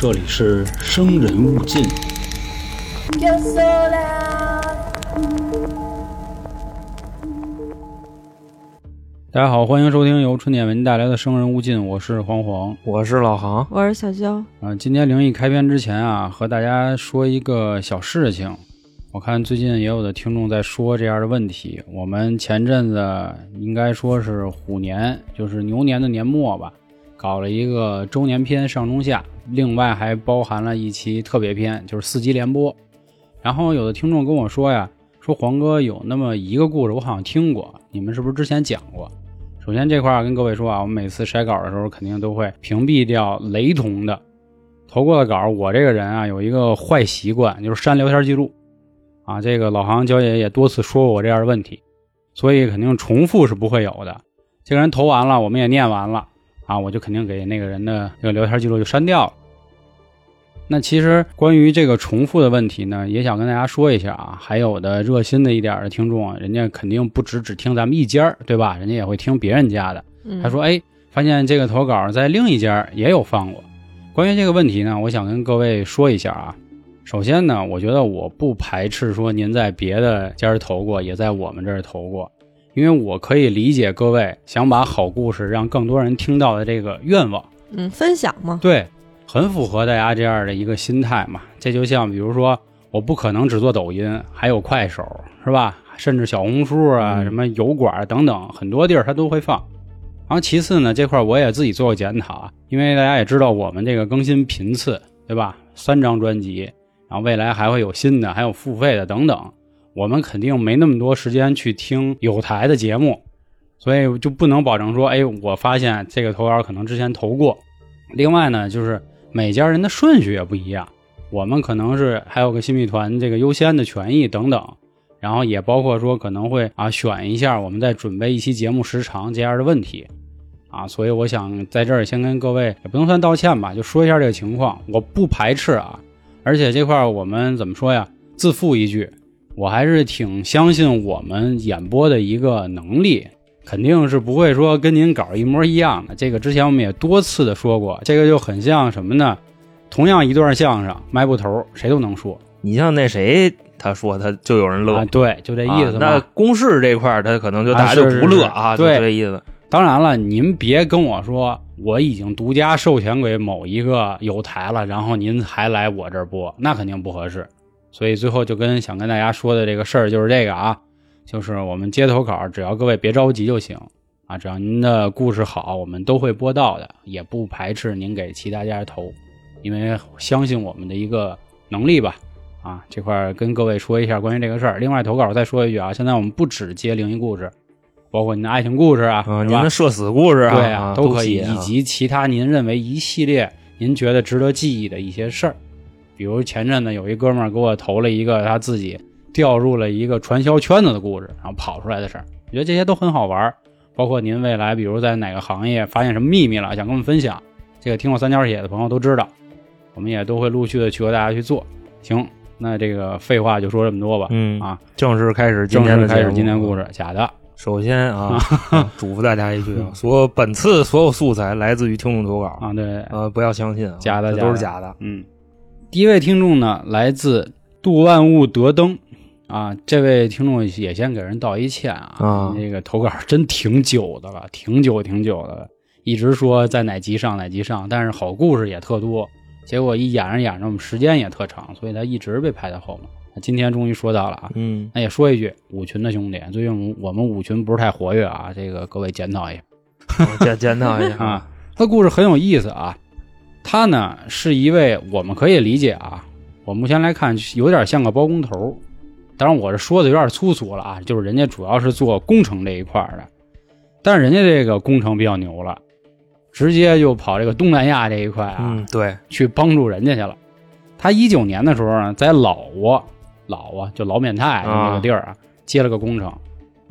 这里是生人勿近。大家好，欢迎收听由春点为您带来的《生人勿近》，我是黄黄。我是老航，我是小娇，啊、今天灵异开篇之前啊，和大家说一个小事情。我看最近也有的听众在说这样的问题。我们前阵子应该说是虎年，就是牛年的年末吧，搞了一个周年篇上中下，另外还包含了一期特别篇，就是四集连播。然后有的听众跟我说呀，说黄哥有那么一个故事，我好像听过，你们是不是之前讲过？首先这块儿跟各位说啊，我每次筛稿的时候肯定都会屏蔽掉雷同的投过的稿。我这个人啊有一个坏习惯，就是删聊天记录啊。这个老航娇姐也多次说过我这样的问题，所以肯定重复是不会有的。这个人投完了，我们也念完了啊，我就肯定给那个人的这个聊天记录就删掉了。那其实关于这个重复的问题呢，也想跟大家说一下啊。还有的热心的一点的听众，人家肯定不只只听咱们一家儿，对吧？人家也会听别人家的。嗯他说：“哎，发现这个投稿在另一家也有放过。关于这个问题呢，我想跟各位说一下啊。首先呢，我觉得我不排斥说您在别的家投过，也在我们这儿投过，因为我可以理解各位想把好故事让更多人听到的这个愿望。嗯，分享嘛，对，很符合大家这样的一个心态嘛。这就像比如说，我不可能只做抖音，还有快手，是吧？甚至小红书啊、嗯什么油管等等，很多地儿它都会放。然后其次呢，这块儿我也自己做过检讨啊，因为大家也知道我们这个更新频次，对吧？三张专辑，然后未来还会有新的，还有付费的等等，我们肯定没那么多时间去听有台的节目，所以就不能保证说，哎，我发现这个投稿可能之前投过。另外呢，就是每家人的顺序也不一样，我们可能是还有个新密团这个优先的权益等等，然后也包括说可能会啊选一下我们在准备一期节目时长这样的问题啊，所以我想在这儿先跟各位也不能算道歉吧，就说一下这个情况，我不排斥啊，而且这块儿我们怎么说呀？自负一句，我还是挺相信我们演播的一个能力，肯定是不会说跟您稿一模一样的。这个之前我们也多次的说过，这个就很像什么呢？同样一段相声，迈步头谁都能说你像那谁，他说他就有人乐，啊，对，就这意思。啊那公式这块儿他可能就啊大家就不乐啊，是对就这意思。当然了，您别跟我说我已经独家授权给某一个有台了，然后您还来我这儿播，那肯定不合适。所以最后就跟想跟大家说的这个事儿就是这个啊，就是我们接投稿，只要各位别着急就行啊，只要您的故事好，我们都会播到的，也不排斥您给其他家投，因为相信我们的一个能力吧。啊，这块儿跟各位说一下关于这个事儿。另外投稿再说一句啊，现在我们不只接灵异故事，包括您的爱情故事啊，您的社死故事啊，对啊都可以，啊以及其他您认为一系列您觉得值得记忆的一些事儿，比如前阵子有一哥们儿给我投了一个他自己掉入了一个传销圈子的故事，然后跑出来的事儿，我觉得这些都很好玩儿。包括您未来比如在哪个行业发现什么秘密了，想跟我们分享，这个听过三角铁的朋友都知道，我们也都会陆续的去和大家去做。行，那这个废话就说这么多吧。嗯啊，正式开始今正式天的开始今天故。事，假的。首先啊，啊嘱咐大家一句啊，所本次所有素材来自于听众投稿啊，对，呃，不要相信啊，假的都是假假的。嗯，第一位听众呢，来自杜万物德登啊，这位听众也先给人道一歉啊，啊这个投稿真挺久的了，挺久挺久的了，一直说在哪集上哪集上，但是好故事也特多，结果一演着演着，我们时间也特长，所以他一直被排在后面。今天终于说到了啊，嗯，那也说一句，五群的兄弟，最近我们五群不是太活跃啊，这个各位检讨一下。我检检讨一下 啊，他故事很有意思啊。他呢是一位我们可以理解啊，我目前来看有点像个包工头。当然，我这说的有点粗俗了啊，就是人家主要是做工程这一块的，但是人家这个工程比较牛了，直接就跑这个东南亚这一块啊，嗯，对，去帮助人家去了。他一九年的时候呢，在老挝，老挝就老缅泰就那个地儿啊，接了个工程。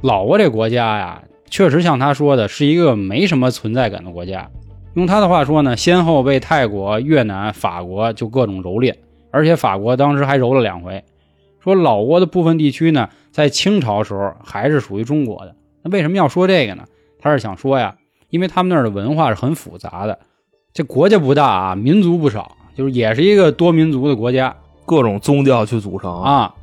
老挝这国家呀，确实像他说的，是一个没什么存在感的国家。用他的话说呢，先后被泰国、越南、法国就各种蹂躏，而且法国当时还蹂了两回。说老挝的部分地区呢，在清朝时候还是属于中国的。那为什么要说这个呢？他是想说呀，因为他们那儿的文化是很复杂的，这国家不大啊，民族不少，就是也是一个多民族的国家各种宗教去组成，啊。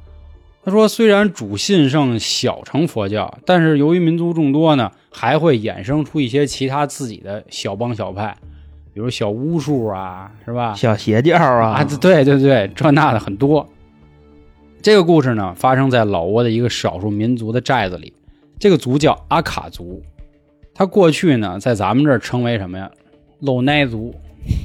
他说，虽然主信奉小乘佛教，但是由于民族众多呢，还会衍生出一些其他自己的小帮小派，比如小巫术啊，是吧？小邪教啊，啊，对对对，这那的很多。这个故事呢，发生在老挝的一个少数民族的寨子里。这个族叫阿卡族，他过去呢，在咱们这儿称为什么呀？露奶族，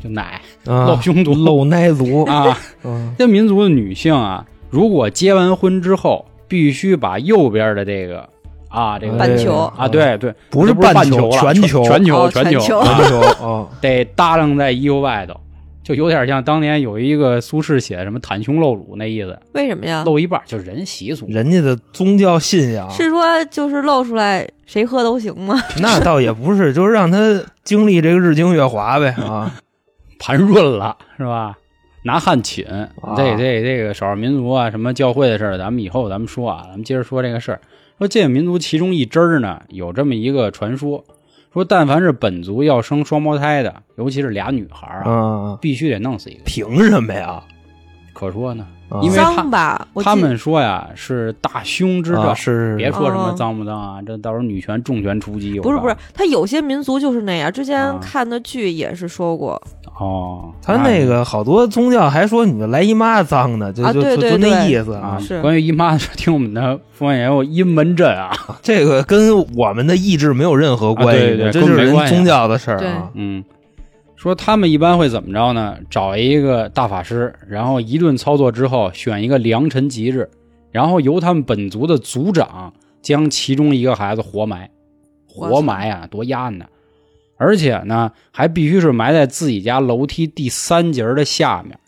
就奶啊露胸族露奶族，啊。嗯这民族的女性啊，如果结完婚之后，必须把右边的这个啊，这个半球啊，对对，不是半球球了，全球全球，哦全球全球 啊，得搭楞在衣服外头，就有点像当年有一个苏轼写的什么袒胸露乳那意思，为什么呀？露一半就是人习俗。人家的宗教信仰，是说就是露出来谁喝都行吗？那倒也不是，就是让他经历这个日精月华呗啊，盘润了是吧？拿汉寝，这这这个少数民族啊，什么教会的事儿，咱们以后咱们说啊，咱们接着说这个事儿。说这个民族其中一支儿呢，有这么一个传说，说但凡是本族要生双胞胎的，尤其是俩女孩儿啊，啊，必须得弄死一个。凭什么呀？可说呢，啊因为他吧？我记他们说呀是大凶之兆，啊是别说什么哦脏不脏啊，这到时候女权重拳出击。不是不是他有些民族就是那样。之前啊看的剧也是说过，你哦，他那个好多宗教还说你来姨妈脏呢，就啊就就就那意思啊，是。关于姨妈的事，听我们的傅万言我阴门阵啊，这个跟我们的意志没有任何关系，啊对对这就是人宗教的事儿啊。嗯，说他们一般会怎么着呢？找一个大法师，然后一顿操作之后，选一个良辰吉日，然后由他们本族的族长将其中一个孩子活埋，活埋啊，多压呢！而且呢，还必须是埋在自己家楼梯第三节的下面，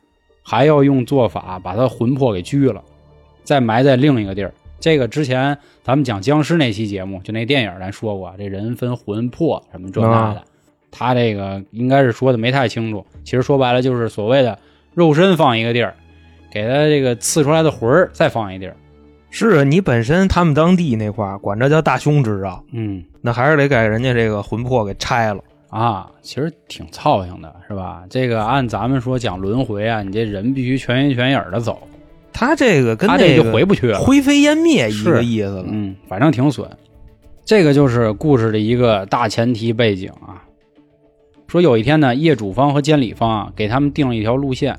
还要用做法把他魂魄给拘了，再埋在另一个地儿。这个之前咱们讲僵尸那期节目，就那电影咱说过，这人分魂魄什么这那的，他这个应该是说的没太清楚。其实说白了就是所谓的肉身放一个地儿，给他这个刺出来的魂儿再放一地儿。是啊，你本身他们当地那块儿管这叫大凶之兆，嗯那还是得给人家这个魂魄给拆了。啊，其实挺操心的，是吧？这个按咱们说讲轮回啊，你这人必须全心全影的走，他这个跟他这就那个回不去了。灰飞烟灭一个意思了。嗯，反正挺损。这个就是故事的一个大前提背景啊。说有一天呢，业主方和监理方啊给他们定了一条路线，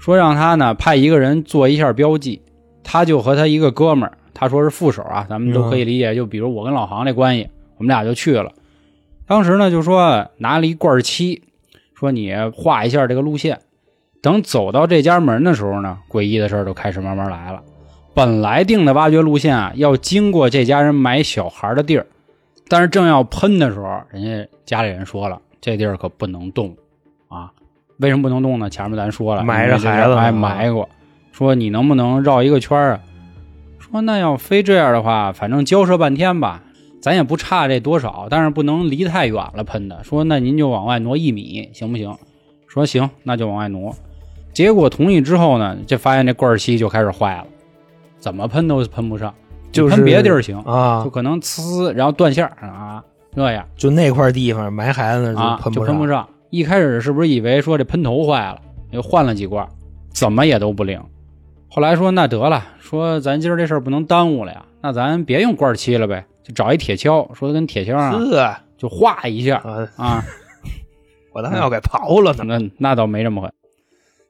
说让他呢派一个人做一下标记，他就和他一个哥们儿，他说是副手啊，咱们都可以理解，就比如我跟老航这关系，我们俩就去了。当时呢就说拿了一罐漆，说你画一下这个路线。等走到这家门的时候呢，诡异的事儿就开始慢慢来了。本来定的挖掘路线啊，要经过这家人埋小孩的地儿，但是正要喷的时候，人家家里人说了，这地儿可不能动啊。为什么不能动呢？前面咱说了，埋着孩子呢哎，埋过。说你能不能绕一个圈儿啊？说那要非这样的话，反正交涉半天吧，咱也不差这多少，但是不能离太远了喷的。说那您就往外挪一米，行不行？说行，那就往外挪。结果同意之后呢，就发现这罐漆就开始坏了，怎么喷都喷不上，就是喷别的地儿行，啊就，可能呲，然后断线儿啊，这样就那块地方埋孩子啊喷不上。就喷不上。一开始是不是以为说这喷头坏了，又换了几罐，怎么也都不灵。后来说那得了，说咱今儿这事儿不能耽误了呀，那咱别用罐漆了呗，就找一铁锹，说跟铁锹上呵就划一下啊，啊，我当要给刨了呢。那那倒没这么狠。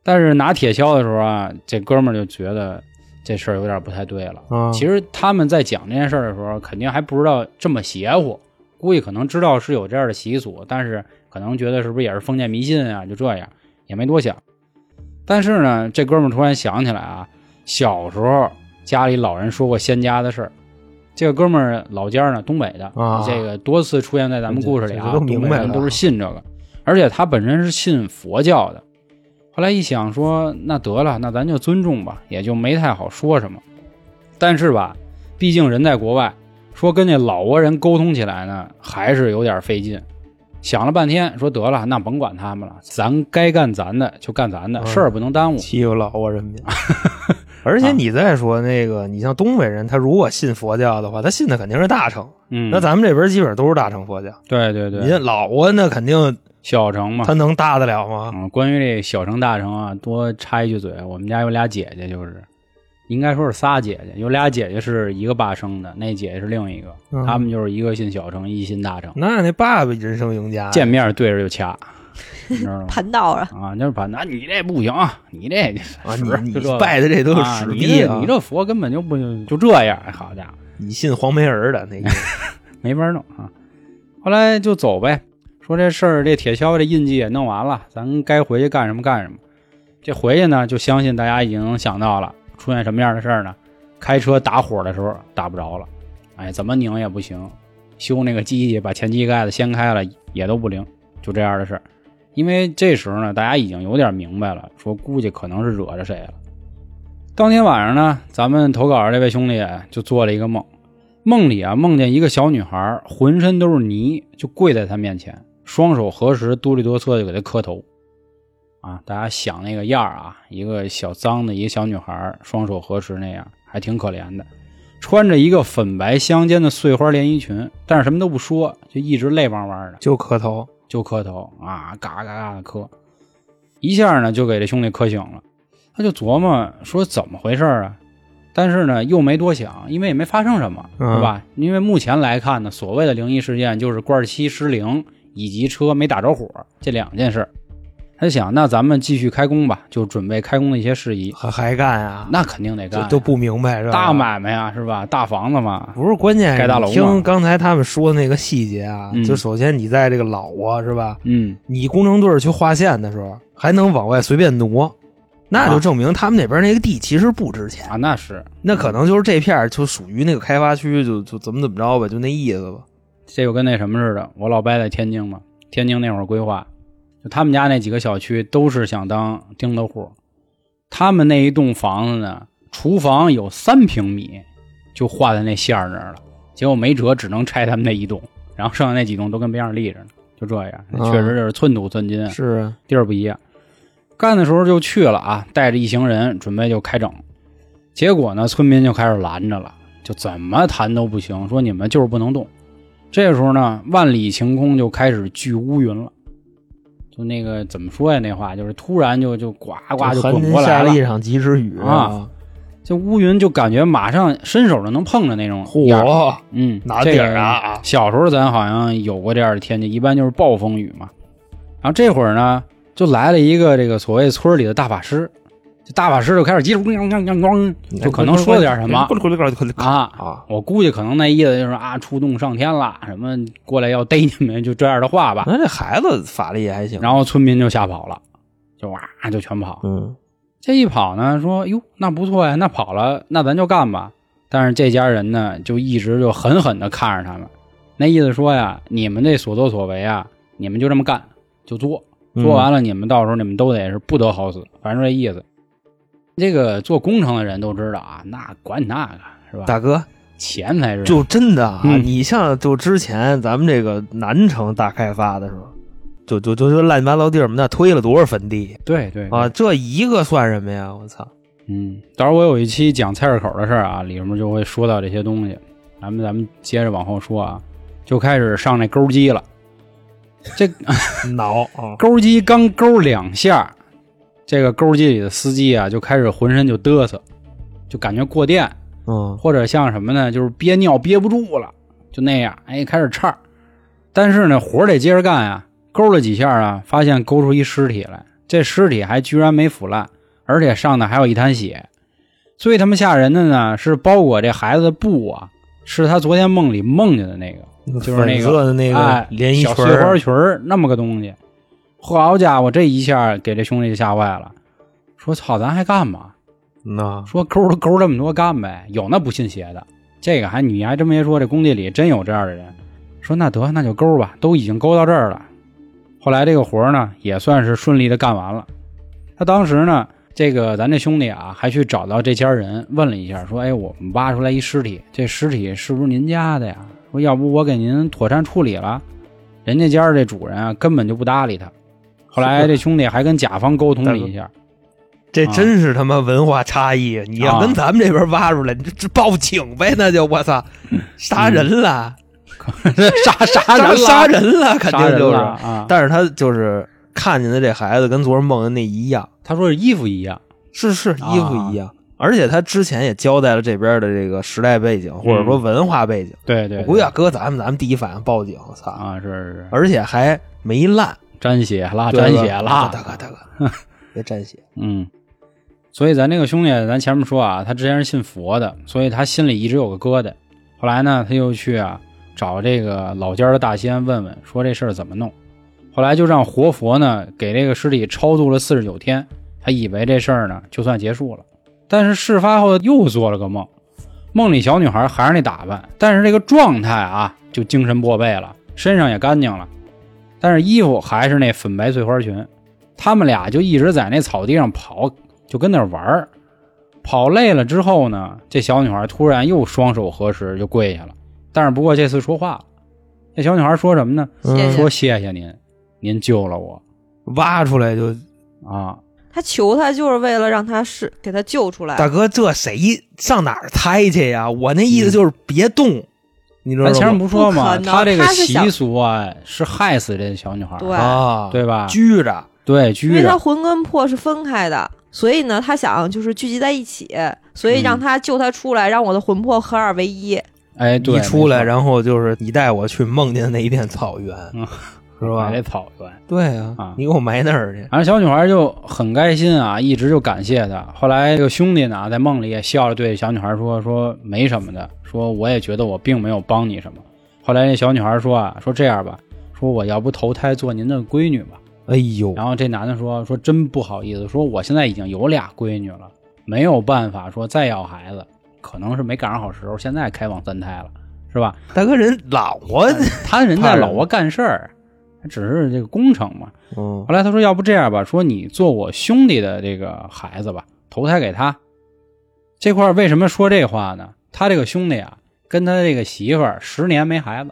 但是拿铁锹的时候啊，这哥们儿就觉得这事儿有点不太对了。啊，其实他们在讲这件事儿的时候，肯定还不知道这么邪乎，估计可能知道是有这样的习俗，但是可能觉得是不是也是封建迷信啊？就这样，也没多想。但是呢，这哥们儿突然想起来啊，小时候家里老人说过仙家的事儿。这个哥们儿老家呢，东北的，啊这个多次出现在咱们故事里啊，这这都明白了东北人都是信这个，而且他本身是信佛教的。后来一想说，那得了，那咱就尊重吧，也就没太好说什么。但是吧，毕竟人在国外，说跟那老挝人沟通起来呢，还是有点费劲。想了半天，说得了，那甭管他们了，咱该干咱的就干咱的，嗯事儿不能耽误。欺负老挝人民。而且你再说那个，你像东北人，他如果信佛教的话，他信的肯定是大乘。嗯，那咱们这边基本上都是大乘佛教。对对对，你像老挝那肯定小乘嘛他，能大得了吗？嗯，关于这小乘大乘啊，多插一句嘴，我们家有俩姐姐，就是应该说是仨姐姐，有俩姐姐是一个爸生的，那姐姐是另一个，嗯他们就是一个信小乘，一信大乘，那那爸爸人生赢家，见面对着就掐，你知道吗？盘道了，啊，就是盘道你这不行，你这啊，是你这拜的这都是啊你史逼啊！这你这佛根本就不就这样，好家伙，你信黄梅儿的那个，没法弄啊。后来就走呗，说这事儿这铁锹这印记也弄完了，咱该回去干什么干什么。这回去呢，就相信大家已经想到了出现什么样的事儿呢？开车打火的时候打不着了，哎，怎么拧也不行，修那个机器把前机盖子掀开了也都不灵，就这样的事儿。因为这时候呢，大家已经有点明白了，说估计可能是惹着谁了。当天晚上呢，咱们投稿的这位兄弟就做了一个梦，梦里啊梦见一个小女孩，浑身都是泥，就跪在他面前，双手合十，哆里哆嗦就给他磕头。啊，大家想那个样儿啊，一个小脏的一个小女孩，双手合十那样，还挺可怜的。穿着一个粉白相间的碎花连衣裙，但是什么都不说，就一直泪汪汪的，就磕头，就磕头啊，嘎嘎嘎的磕，一下呢就给这兄弟磕醒了。他就琢磨说怎么回事啊？但是呢又没多想，因为也没发生什么，嗯是吧？因为目前来看呢，所谓的灵异事件就是罐七失灵以及车没打着火这两件事。他想，那咱们继续开工吧，就准备开工的一些事宜。还还干啊？那肯定得干呀，就都不明白是吧？大买卖呀，是吧？大房子嘛，不是关键，盖大楼听刚才他们说的那个细节啊，嗯就首先你在这个老挝是吧？嗯，你工程队去划线的时候还能往外随便挪，那就证明他们那边那个地其实不值钱。啊，那是那可能就是这片儿就属于那个开发区，就就怎么怎么着吧，就那意思吧。这就跟那什么似的，我老伯在天津嘛，天津那会儿规划，就他们家那几个小区都是想当钉子户，他们那一栋房子呢，厨房有三平米，就画在那线儿那儿了，结果没辙，只能拆他们那一栋，然后剩下那几栋都跟边上立着呢，就这样，啊确实就是寸土寸金，是啊，地儿不一样。干的时候就去了啊，带着一行人准备就开整，结果呢，村民就开始拦着了，就怎么谈都不行，说你们就是不能动。这时候呢，万里晴空就开始聚乌云了，就那个怎么说呀？那话就是突然就就呱呱就滚过来了下了，一场及时雨啊！就乌云就感觉马上伸手就能碰着那种。嚯，嗯，哪这个底儿啊？小时候咱好像有过这样的天气，一般就是暴风雨嘛。然后这会儿呢，就来了一个这个所谓村里的大法师，这大法师就开始叽咣咣咣咣，就可能说了点什么啊。啊？我估计可能那意思就是啊，触动上天了，什么过来要逮你们，就这样的话吧。那这孩子法力还行，然后村民就吓跑了，就哇就全跑。嗯，这一跑呢，说哟那不错呀，那跑了，那咱就干吧。但是这家人呢，就一直就狠狠的看着他们，那意思说呀，你们这所作所为啊，你们就这么干，就做，做完了你们到时候你们都得是不得好死，反正这意思。这个做工程的人都知道啊，那管你那个是吧？大哥，钱才是就真的啊，嗯你像就之前咱们这个南城大开发的时候，就就就就乱七八糟地儿，我们那推了多少坟地对对啊？，这一个算什么呀？我操！嗯，到时候我有一期讲菜市口的事儿啊，里面就会说到这些东西。咱们咱们接着往后说啊，就开始上那钩机了。这挠啊，钩机刚钩两下，这个钩机里的司机啊就开始浑身就嘚瑟，就感觉过电，嗯，或者像什么呢，就是憋尿憋不住了，就那样，哎，开始颤。但是呢，活得接着干啊。勾了几下啊，发现勾出一尸体来，这尸体还居然没腐烂，而且上头还有一滩血。最他妈吓人的呢，是包裹这孩子的布啊，是他昨天梦里梦见的那个，就是那个粉色的那哎个连衣小花，裙儿那么个东西。好家伙，这一下给这兄弟吓坏了，说操，咱还干嘛？那说勾都勾这么多干呗，有那不信邪的，这个还你还真别说，这工地里真有这样的人。说那得那就勾吧，都已经勾到这儿了。后来这个活儿呢也算是顺利的干完了。他当时呢，这个咱这兄弟啊，还去找到这家人问了一下，说：“哎，我们挖出来一尸体，这尸体是不是您家的呀？说要不我给您妥善处理了。”人家家这主人啊，根本就不搭理他。后来这兄弟还跟甲方沟通了一下，这啊真是他妈文化差异！你要啊跟咱们这边挖出来，你这这报警呗，那就我操，杀人了！杀杀人了杀人了，肯定就是。啊！但是他就是看见的这孩子跟昨儿梦的那一样，他说是衣服一样，是是啊衣服一样。而且他之前也交代了这边的这个时代背景，或者说文化背景。对对，我估计要搁咱们，咱们第一反应报警，我操！啊是是是，而且还没烂，沾血啦，沾血啦，大哥大哥，别沾血。嗯。所以咱这个兄弟，咱前面说啊，他之前是信佛的，所以他心里一直有个疙瘩。后来呢，他又去啊找这个老家的大仙问问，说这事儿怎么弄。后来就让活佛呢给这个尸体超度了四十九天，他以为这事儿呢就算结束了。但是事发后又做了个梦，梦里小女孩还是那打扮，但是这个状态啊就精神破备了，身上也干净了，但是衣服还是那粉白碎花裙。他们俩就一直在那草地上跑，就跟那玩儿。跑累了之后呢，这小女孩突然又双手合十就跪下了，但是不过这次说话了。那小女孩说什么呢？谢谢说谢谢您，您救了我挖出来就啊！他求他就是为了让他是给他救出来。大哥，这谁上哪儿猜去呀？我那意思就是别动，你知道咱前面吗？不说吗？他这个习俗啊，是害死这小女孩，对啊，对吧？拘着，对，拘着，因为他魂跟魄是分开的，所以呢，他想就是聚集在一起，所以让他救他出来，让我的魂魄合二为一。哎，对，一出来，然后就是你带我去梦见的那一片草原，嗯是吧？这草原。对啊啊，你给我埋那儿去。反正小女孩就很开心啊，一直就感谢他。后来这个兄弟呢，在梦里也笑着对小女孩说：“说没什么的，说我也觉得我并没有帮你什么。”后来那小女孩说啊：“说这样吧，说我要不投胎做您的闺女吧。哎”呦，然后这男的说：“说真不好意思，说我现在已经有俩闺女了，没有办法说再要孩子，可能是没赶上好时候，现在开放三胎了，是吧？大哥人老啊，他人在老挝干事儿，他只是这个工程嘛。”嗯后来他说：“要不这样吧，说你做我兄弟的这个孩子吧，投胎给他。这块为什么说这话呢？他这个兄弟啊，跟他这个媳妇儿十年没孩子，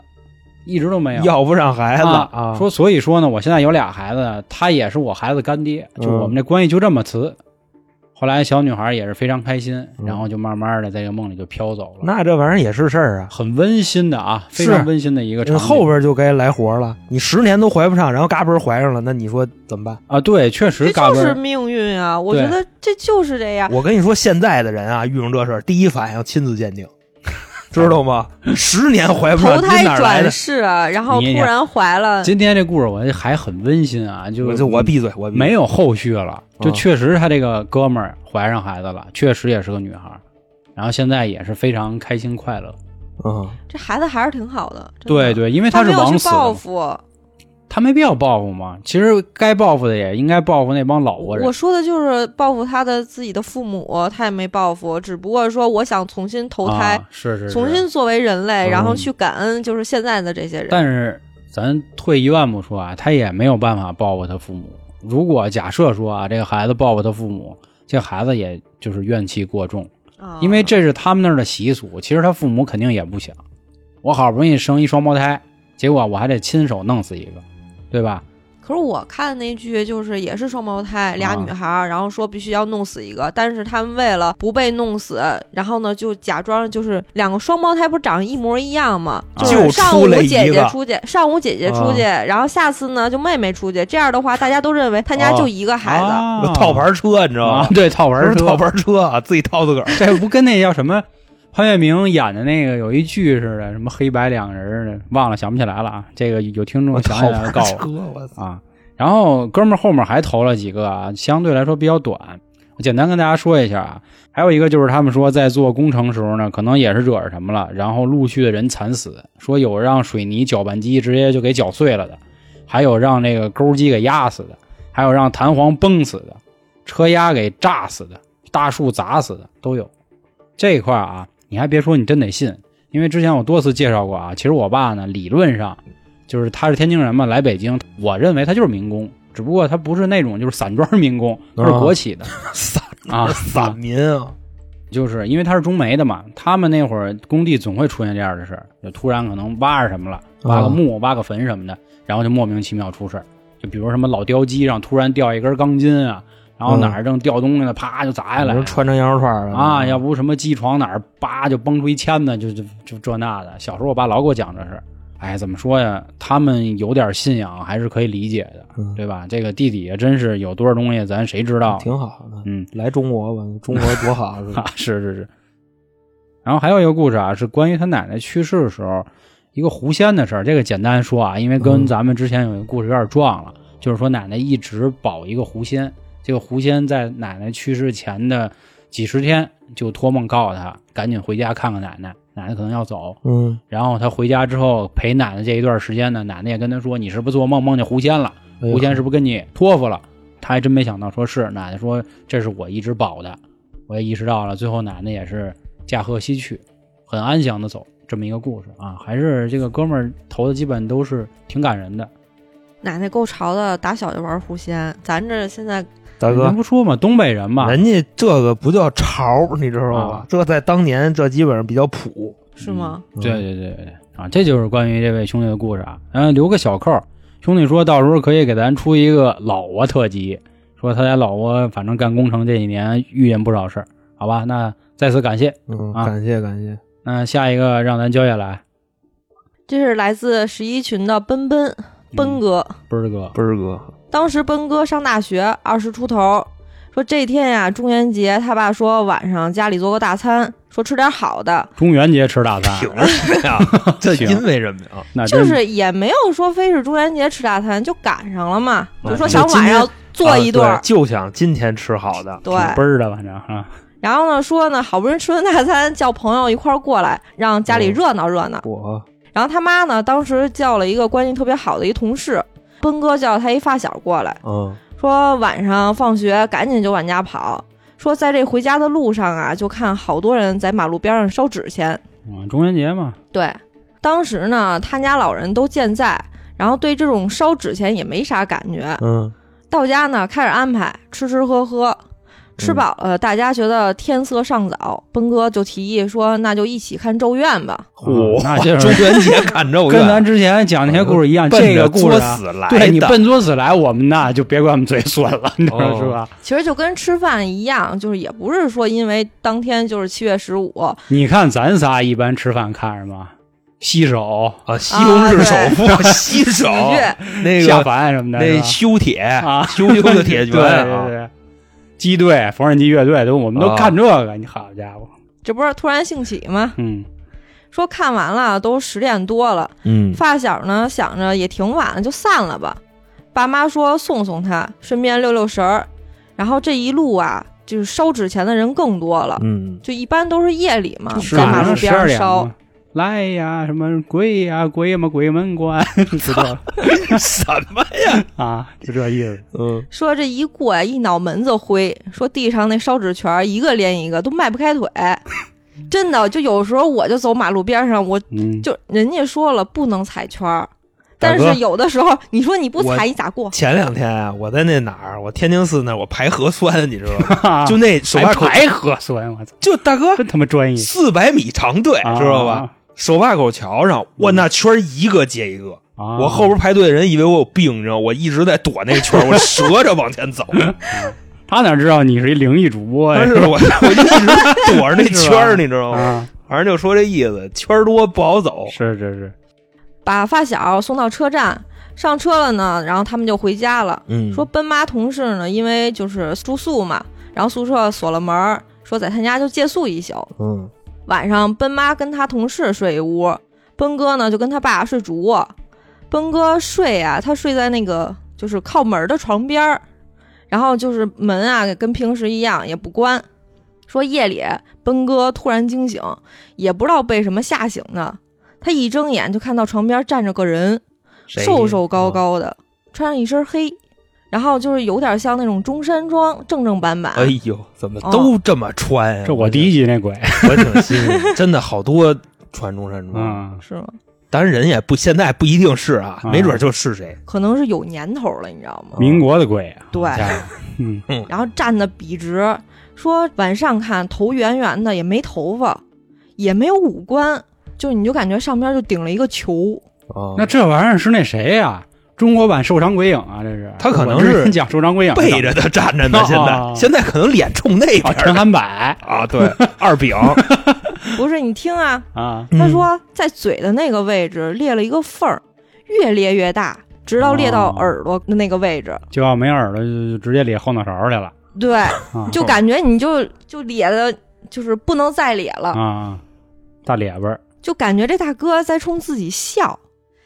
一直都没有要不上孩子啊啊。说所以说呢，我现在有俩孩子，他也是我孩子干爹，就嗯我们这关系就这么瓷。后来小女孩也是非常开心，嗯然后就慢慢的在这个梦里就飘走了，那这玩意儿也是事儿啊。很温馨的啊，非常温馨的一个场景。后边就该来活了，你十年都怀不上，然后嘎嘣儿怀上了，那你说怎么办？啊，对，确实这嘎嘣儿就是命运啊！我觉得这就是这样。我跟你说，现在的人啊，遇上这事儿，第一反应亲自鉴定，知道吗？十年怀不上，投胎哪儿来的转？世，然后突然怀了，今天这故事我还很温馨啊，就我就我闭嘴，我闭嘴没有后续了，就啊确实他这个哥们儿怀上孩子了，确实也是个女孩儿，然后现在也是非常开心快乐。嗯，这孩子还是挺好的。的对，对，因为是他没有去枉死，报复。他没必要报复嘛。其实该报复的也应该报复那帮老窝人我。说的就是报复他的自己的父母，他也没报复，只不过说我想重新投胎，啊、是是是重新作为人类，嗯然后去感恩就是现在的这些人。但是咱退一万步说啊，他也没有办法报复他父母。如果假设说啊，这个孩子报复他父母，这孩子也就是怨气过重，啊因为这是他们那儿的习俗。其实他父母肯定也不想，我好不容易生一双胞胎，结果我还得亲手弄死一个，对吧？可是我看那剧就是也是双胞胎俩啊女孩儿，然后说必须要弄死一个，但是他们为了不被弄死，然后呢就假装就是两个双胞胎不是长得一模一样吗？就是上午姐姐出去，上午姐姐出去，然后下次呢就妹妹出去，这样的话大家都认为他家就一个孩子。啊套牌车，你知道吗？，啊对套牌车，套牌车啊，自己套自个儿。这不跟那叫什么潘粤明演的那个有一剧似的，什么黑白两人儿的，忘了想不起来了啊。这个有听众想起来了告诉我，啊。然后哥们儿后面还投了几个啊，相对来说比较短。我简单跟大家说一下啊，还有一个就是他们说在做工程时候呢，可能也是惹着什么了，然后陆续的人惨死，说有让水泥搅拌机直接就给搅碎了的，还有让那个钩机给压死的，还有让弹簧崩死的，车压给炸死的，大树砸死的都有。这一块啊，你还别说，你真得信，因为之前我多次介绍过啊，其实我爸呢，理论上就是他是天津人嘛，来北京，我认为他就是民工，只不过他不是那种就是散装民工，他是国企的。散啊，散民啊，就是因为他是中煤的嘛，他们那会儿工地总会出现这样的事儿，就突然可能挖着什么了，挖个墓、挖个坟什么的，然后就莫名其妙出事儿，就比如什么老雕机上突然掉一根钢筋啊，然后哪儿正掉东西呢，啪就砸下来穿成羊肉串了啊，要不什么机床哪儿叭就崩出一签子，就就就这那的。小时候我爸老给我讲这事儿，哎，怎么说呀？他们有点信仰还是可以理解的，嗯对吧？这个地底下真是有多少东西，咱谁知道？挺好的。嗯，来中国吧，中国多好 啊，是是是。然后还有一个故事啊，是关于他奶奶去世的时候一个狐仙的事儿。这个简单说啊，因为跟嗯咱们之前有一个故事有点撞了，就是说奶奶一直保一个狐仙，这个狐仙在奶奶去世前的几十天就托梦告诉他，赶紧回家看看奶奶，奶奶可能要走。嗯，然后他回家之后陪奶奶这一段时间呢，奶奶也跟他说：“你是不是做梦梦见狐仙了？狐仙是不是跟你托付了？”他还真没想到，说是奶奶说这是我一直保的，我也意识到了。最后奶奶也是驾鹤西去，很安详的走，这么一个故事啊，还是这个哥们儿投的基本都是挺感人的。奶奶够潮的，打小就玩狐仙，咱这现在人大哥，不说嘛，东北人嘛，人家这个不叫潮，你知道吧啊？这在当年这基本上比较普。是吗？嗯对对对对啊，这就是关于这位兄弟的故事啊。嗯，留个小扣，兄弟说到时候可以给咱出一个老挝特辑，说他在老挝反正干工程这几年遇见不少事儿，好吧？那再次感谢。嗯，啊感谢感谢。那下一个让咱交下来，这是来自十一群的奔奔奔哥。奔儿哥，奔儿哥，当时奔哥上大学，二十出头，说这天呀，中元节，他爸说晚上家里做个大餐，说吃点好的，中元节吃大餐，凭什么呀？这行因为什么呀？那就是也没有说非是中元节吃大餐，就赶上了嘛，嗯就说想晚上做一顿就想今天吃好的。对，挺奔儿的，反正啊，然后呢说呢，好不容易吃完大餐，叫朋友一块儿过来，让家里嗯热闹热闹。我然后他妈呢，当时叫了一个关系特别好的一同事，奔哥叫他一发小过来，嗯说晚上放学赶紧就往家跑，说在这回家的路上啊，就看好多人在马路边上烧纸钱。嗯中元节嘛，对，当时呢，他家老人都健在，然后对这种烧纸钱也没啥感觉。嗯到家呢，开始安排吃吃喝喝，吃饱了，大家觉得天色尚早，奔哥就提议说，那就一起看《咒怨》吧。嚯，那 就是中元节看咒怨，跟咱之前讲那些故事一样，奔这着作个故事啊。死来对你的奔作死来，我们那就别管我们嘴损了，你知道哦是吧？其实就跟吃饭一样，就是也不是说因为当天就是七月十五，你看咱仨一般吃饭看什么？洗手、啊，西红柿首富，洗手下个凡什么的，那修铁啊，修修的铁拳对啊对对，机队、缝纫机乐队都我们都啊看这个，你好家伙，这不是突然兴起吗？嗯，说看完了都十点多了，嗯发小呢想着也挺晚了，就散了吧。爸妈说送送他，顺便溜溜神儿。然后这一路啊，就是烧纸钱的人更多了，嗯，就一般都是夜里嘛，是在马路边烧嘛。来呀，什么鬼呀，鬼嘛，鬼门关，知道 什么呀？啊？就这意思。嗯，说这一过，一脑门子灰，说地上那烧纸钱儿一个连一个，都迈不开腿。真的，就有时候我就走马路边上，我嗯，就人家说了不能踩圈儿，但是有的时候你说你不踩，你咋过？前两天啊，我在那哪儿，我天宁寺那儿，我排核酸，你知道吗？啊就那手排核酸，我操，就大哥真他妈专业，四百米长队，知道吧？啊？手把口桥上，我那圈儿一个接一个，啊，我后边排队的人以为我有病，你知道，我一直在躲那个圈儿，我折着往前走，他哪知道你是一灵异主播呀但？是我 我一直躲着那圈儿，你知道吗？啊，反正就说这意思，圈儿多不好走。是是是，把发小送到车站，上车了呢，然后他们就回家了。嗯说奔妈同事呢，因为就是住宿嘛，然后宿舍锁了门，说在他家就借宿一宿。嗯晚上奔妈跟他同事睡一屋，奔哥呢就跟他爸睡主卧。奔哥睡啊，他睡在那个就是靠门的床边儿，然后就是门啊跟平时一样也不关。说夜里奔哥突然惊醒，也不知道被什么吓醒的，他一睁眼就看到床边站着个人，瘦瘦高高的，穿上一身黑，然后就是有点像那种中山装，正正版版。哎呦，怎么都这么穿呀？这我第一集那鬼，我挺新鲜，真的好多穿中山装，嗯，是吗？当然人也不现在不一定是啊，啊没准就是谁。可能是有年头了，你知道吗？民国的鬼啊，对然后站的笔直，说往上看头圆圆的，也没头发，也没有五官，就你就感觉上边就顶了一个球。哦那这玩意儿是那谁呀？中国版瘦长鬼影啊，这是。他可能是讲瘦长鬼影背着他站着呢，现啊在现在可能脸冲那边啊，陈儿汉柏。啊，对，二饼。不是你听啊，啊，他说在嘴的那个位置裂了一个缝儿，越裂越大，直到裂到哦耳朵的那个位置。就要没耳朵就就直接裂后脑勺去了。对，啊，就感觉你就就咧的，就是不能再咧了，啊，大咧巴儿，就感觉这大哥在冲自己笑，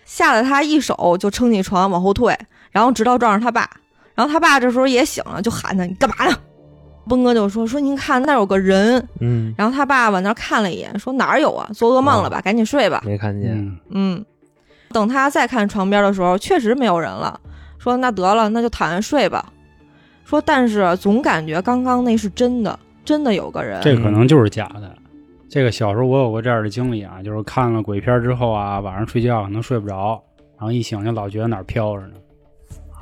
吓得他一手就撑起床往后退，然后直到撞上他爸，然后他爸这时候也醒了，就喊他你干嘛呢？崩哥就说说您看那有个人，嗯，然后他爸往那儿看了一眼，说哪儿有啊？做噩梦了吧？赶紧睡吧。没看见，嗯，嗯，等他再看床边的时候，确实没有人了。说那得了，那就躺下睡吧。说但是总感觉刚刚那是真的，真的有个人。这可能就是假的。这个小时候我有过这样的经历啊，就是看了鬼片之后啊，晚上睡觉可能睡不着，然后一醒就老觉得哪儿飘着呢。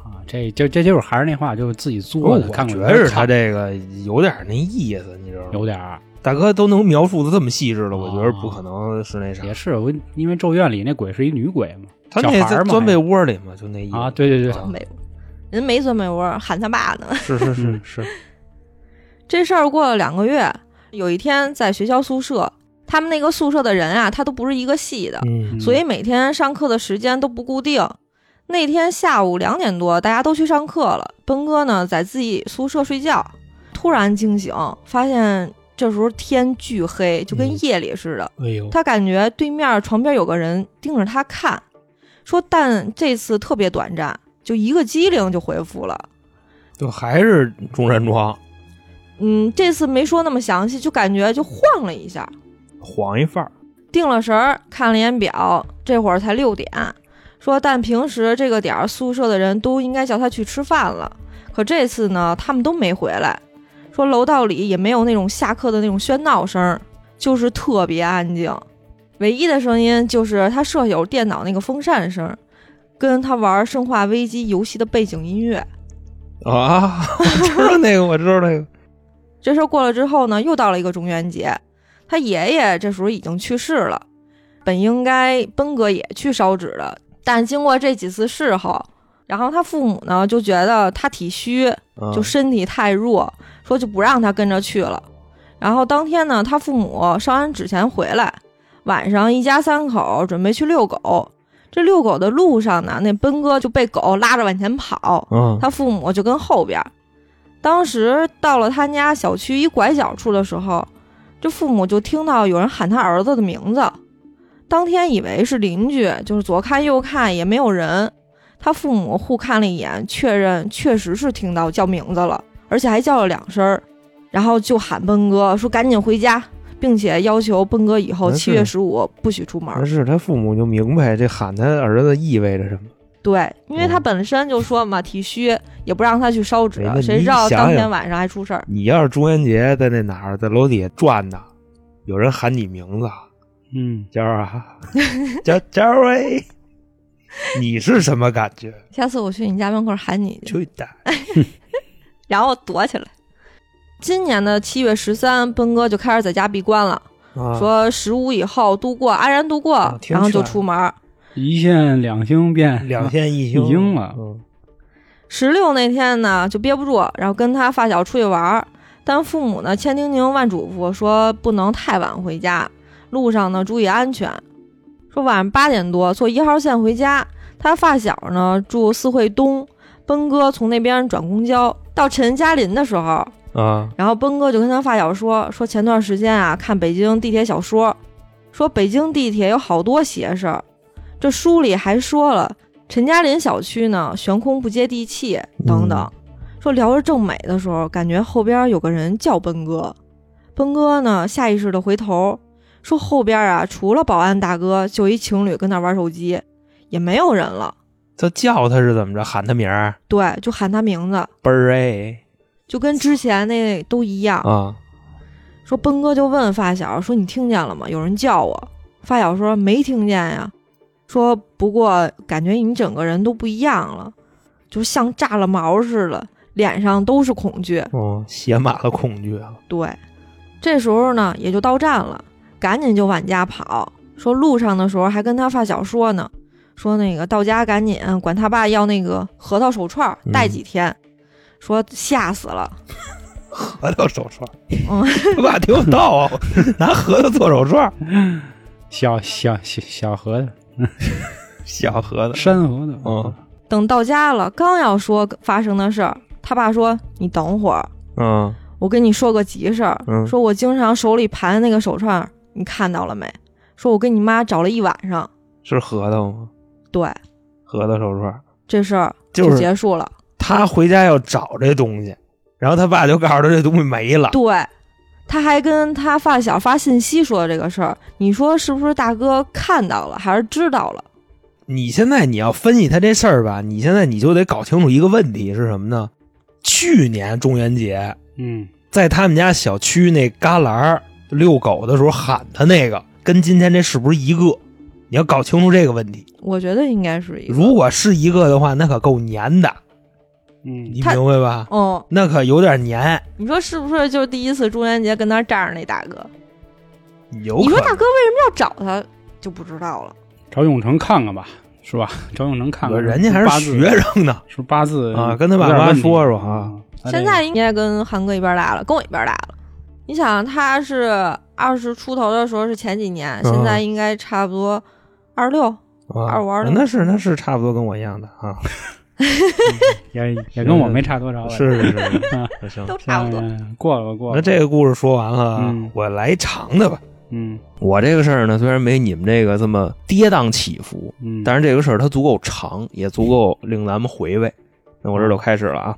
啊，这这这就是还是那话，就是自己作的。我看鬼觉得是他这个有点那意思，你知道吗？有点儿，大哥都能描述的这么细致了，我觉得哦不可能是那啥也。是我因为《咒怨》里那鬼是一女鬼嘛，他那小孩嘛在钻被窝里嘛，就那意思啊，对对对，人没钻被窝，喊他爸呢。是是是嗯是，这事儿过了两个月，有一天在学校宿舍，他们那个宿舍的人啊，他都不是一个系的，嗯所以每天上课的时间都不固定。那天下午两点多，大家都去上课了，奔哥呢在自己宿舍睡觉，突然惊醒，发现这时候天巨黑，就跟嗯夜里似的。哎呦，他感觉对面床边有个人盯着他看，说但这次特别短暂，就一个机灵就回复了。就还是中山装，嗯，这次没说那么详细，就感觉就晃了一下。晃一范儿，定了神儿，看了眼表，这会儿才六点。说，但平时这个点儿，宿舍的人都应该叫他去吃饭了。可这次呢，他们都没回来。说楼道里也没有那种下课的那种喧闹声，就是特别安静。唯一的声音就是他舍友电脑那个风扇声，跟他玩《生化危机》游戏的背景音乐。啊，我知道那个，我知道那个，这事儿过了之后呢，又到了一个中元节，他爷爷这时候已经去世了，本应该奔哥也去烧纸的，但经过这几次事后，然后他父母呢就觉得他体虚，啊就身体太弱，说就不让他跟着去了。然后当天呢，他父母烧完纸钱回来，晚上一家三口准备去遛狗。这遛狗的路上呢，那奔哥就被狗拉着往前跑，嗯，他父母就跟后边儿。当时到了他家小区一拐角处的时候，这父母就听到有人喊他儿子的名字。当天以为是邻居，就是左看右看也没有人。他父母互看了一眼，确认确实是听到叫名字了，而且还叫了两声儿，然后就喊奔哥说赶紧回家，并且要求奔哥以后七月十五不许出门那。是他父母就明白这喊他儿子意味着什么。对，因为他哦本身就说嘛，体虚，也不让他去烧纸谁知道当天晚上还出事儿。你要是中元节在那哪儿，在楼底下转呢，有人喊你名字，嗯，娇儿啊，娇娇儿喂，你是什么感觉？下次我去你家门口喊你去，然后躲起来。今年的七月十三，奔哥就开始在家闭关了，啊说十五以后度过，安然度过，啊然后就出门儿。一线两星变两线一星。一星了。嗯。十六那天呢，就憋不住，然后跟他发小出去玩儿，但父母呢千叮咛万嘱咐说不能太晚回家，路上呢注意安全。说晚上八点多坐一号线回家，他发小呢住四惠东，奔哥从那边转公交到陈家林的时候，啊，然后奔哥就跟他发小说说前段时间啊看北京地铁小说，说北京地铁有好多邪事儿，这书里还说了陈家林小区呢悬空不接地气等等。说聊着正美的时候，感觉后边有个人叫奔哥，奔哥呢下意识的回头，说后边啊除了保安大哥，就一情侣跟那玩手机，也没有人了。他叫他是怎么着？喊他名儿，对，就喊他名字，奔儿哎就跟之前那都一样。啊，说奔哥就问发小说：“你听见了吗？有人叫我。”发小说：“没听见呀。”说不过感觉你整个人都不一样了，就像炸了毛似的，脸上都是恐惧。哦，写满了恐惧啊，对，这时候呢也就到站了，赶紧就往家跑。说路上的时候还跟他发小说呢，说那个到家赶紧管他爸要那个核桃手串儿嗯带几天，说吓死了。核桃手串，嗯，他爸挺有道啊，拿核桃做手串，小小小小核桃，小核桃，山核桃，嗯等到家了，刚要说发生的事儿，他爸说：“你等会儿，嗯我跟你说个急事儿。嗯说我经常手里盘的那个手串儿，你看到了没？说我跟你妈找了一晚上，是核桃吗？对，核桃手串，这事儿就是结束了。他回家要找这东西，然后他爸就告诉他这东西没了。对，他还跟他发小发信息说这个事儿，你说是不是大哥看到了，还是知道了？你现在你要分析他这事儿吧，你现在你就得搞清楚一个问题是什么呢？去年中元节嗯，在他们家小区那旮旯儿遛狗的时候喊他那个，跟今天这是不是一个？你要搞清楚这个问题。我觉得应该是一个。如果是一个的话，那可够粘的，嗯你明白吧？嗯，那可有点黏，你说是不是就第一次中元节跟那儿站着那大哥？有。你说大哥为什么要找他，就不知道了。找永成看看吧，是吧？找永成看看，人家还是学生呢，是八字啊跟他爸妈说说啊。现在应该跟韩哥一边大了，跟我一边大了。你想，他是二十出头的时候是前几年，嗯现在应该差不多二十六。啊二五二六那是那是差不多跟我一样的啊，也也跟我没差多少，是是是，啊那行。都差不多。嗯过了吧过了。那这个故事说完了，嗯我来长的吧。嗯我这个事儿呢，虽然没你们这个这么跌宕起伏，嗯，但是这个事儿它足够长，也足够令咱们回味。那我这就开始了啊。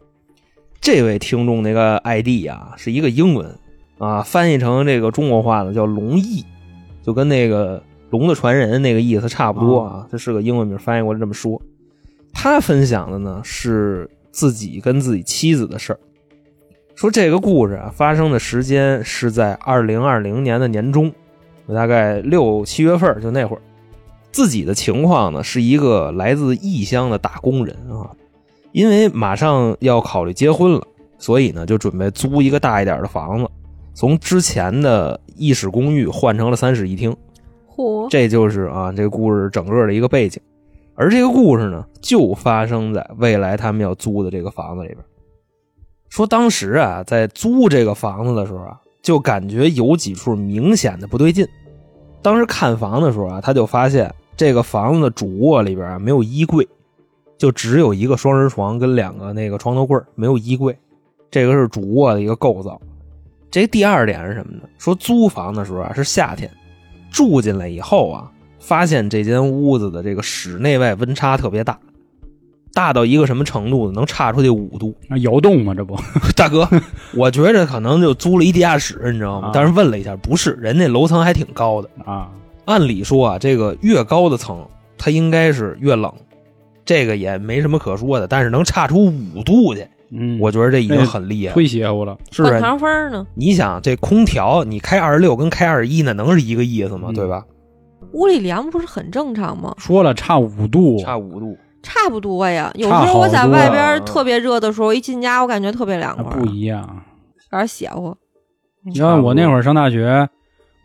这位听众那个 ID 啊，是一个英文啊，翻译成这个中国话呢叫龙翼，就跟那个龙的传人那个意思差不多啊。这是个英文名，翻译过来这么说。他分享的呢是自己跟自己妻子的事儿，说这个故事啊发生的时间是在二零二零年的年中，大概六七月份儿就那会儿。自己的情况呢是一个来自异乡的打工人啊，因为马上要考虑结婚了，所以呢就准备租一个大一点的房子，从之前的一室公寓换成了三室一厅。嚯，这就是啊这个故事整个的一个背景。而这个故事呢，就发生在未来他们要租的这个房子里边。说当时啊，在租这个房子的时候啊，就感觉有几处明显的不对劲。当时看房的时候啊，他就发现这个房子的主卧里边啊没有衣柜，就只有一个双人床跟两个那个床头柜，没有衣柜。这个是主卧的一个构造。这第二点是什么呢？说租房的时候啊是夏天，住进来以后啊，发现这间屋子的这个室内外温差特别大，大到一个什么程度呢？能差出去五度。那窑洞吗，这不 大哥，我觉着可能就租了一地下室，你知道吗啊？但是问了一下，不是，人家楼层还挺高的。啊，按理说啊，这个越高的层，它应该是越冷，这个也没什么可说的。但是能差出五度去，嗯，我觉得这已经很厉害了。忒邪乎了，是啊，换糖分呢？你想这空调，你开二十六跟开二十一，那能是一个意思吗？嗯对吧？屋里凉不是很正常吗？说了差五度，差五度，差不多呀。有时候我在外边啊特别热的时候，一进家我感觉特别凉快，不一样。有点邪乎。你看我那会儿上大学，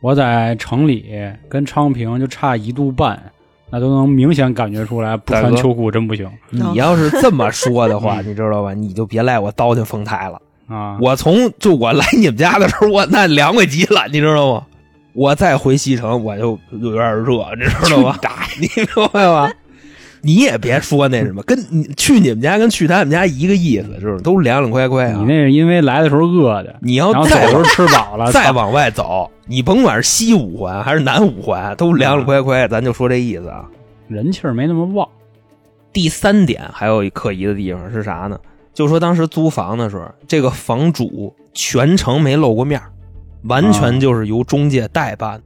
我在城里跟昌平就差一度半，那都能明显感觉出来，不穿秋裤真不行你要是这么说的话，你知道吧？你就别赖我糟践丰台了。啊！我从就我来你们家的时候，我那凉快极了，你知道吗？我再回西城，我就有点热，你知道吗？你明白吗？你也别说那什么，跟你去你们家跟去他们家一个意思，就是都凉凉快快啊。你那是因为来的时候饿的，你要再的时候吃饱了，再往外走，你甭管是西五环还是南五环，都凉凉快快，咱就说这意思啊。人气儿没那么旺。第三点还有一可疑的地方是啥呢？就说当时租房的时候，这个房主全程没露过面儿完全就是由中介代办，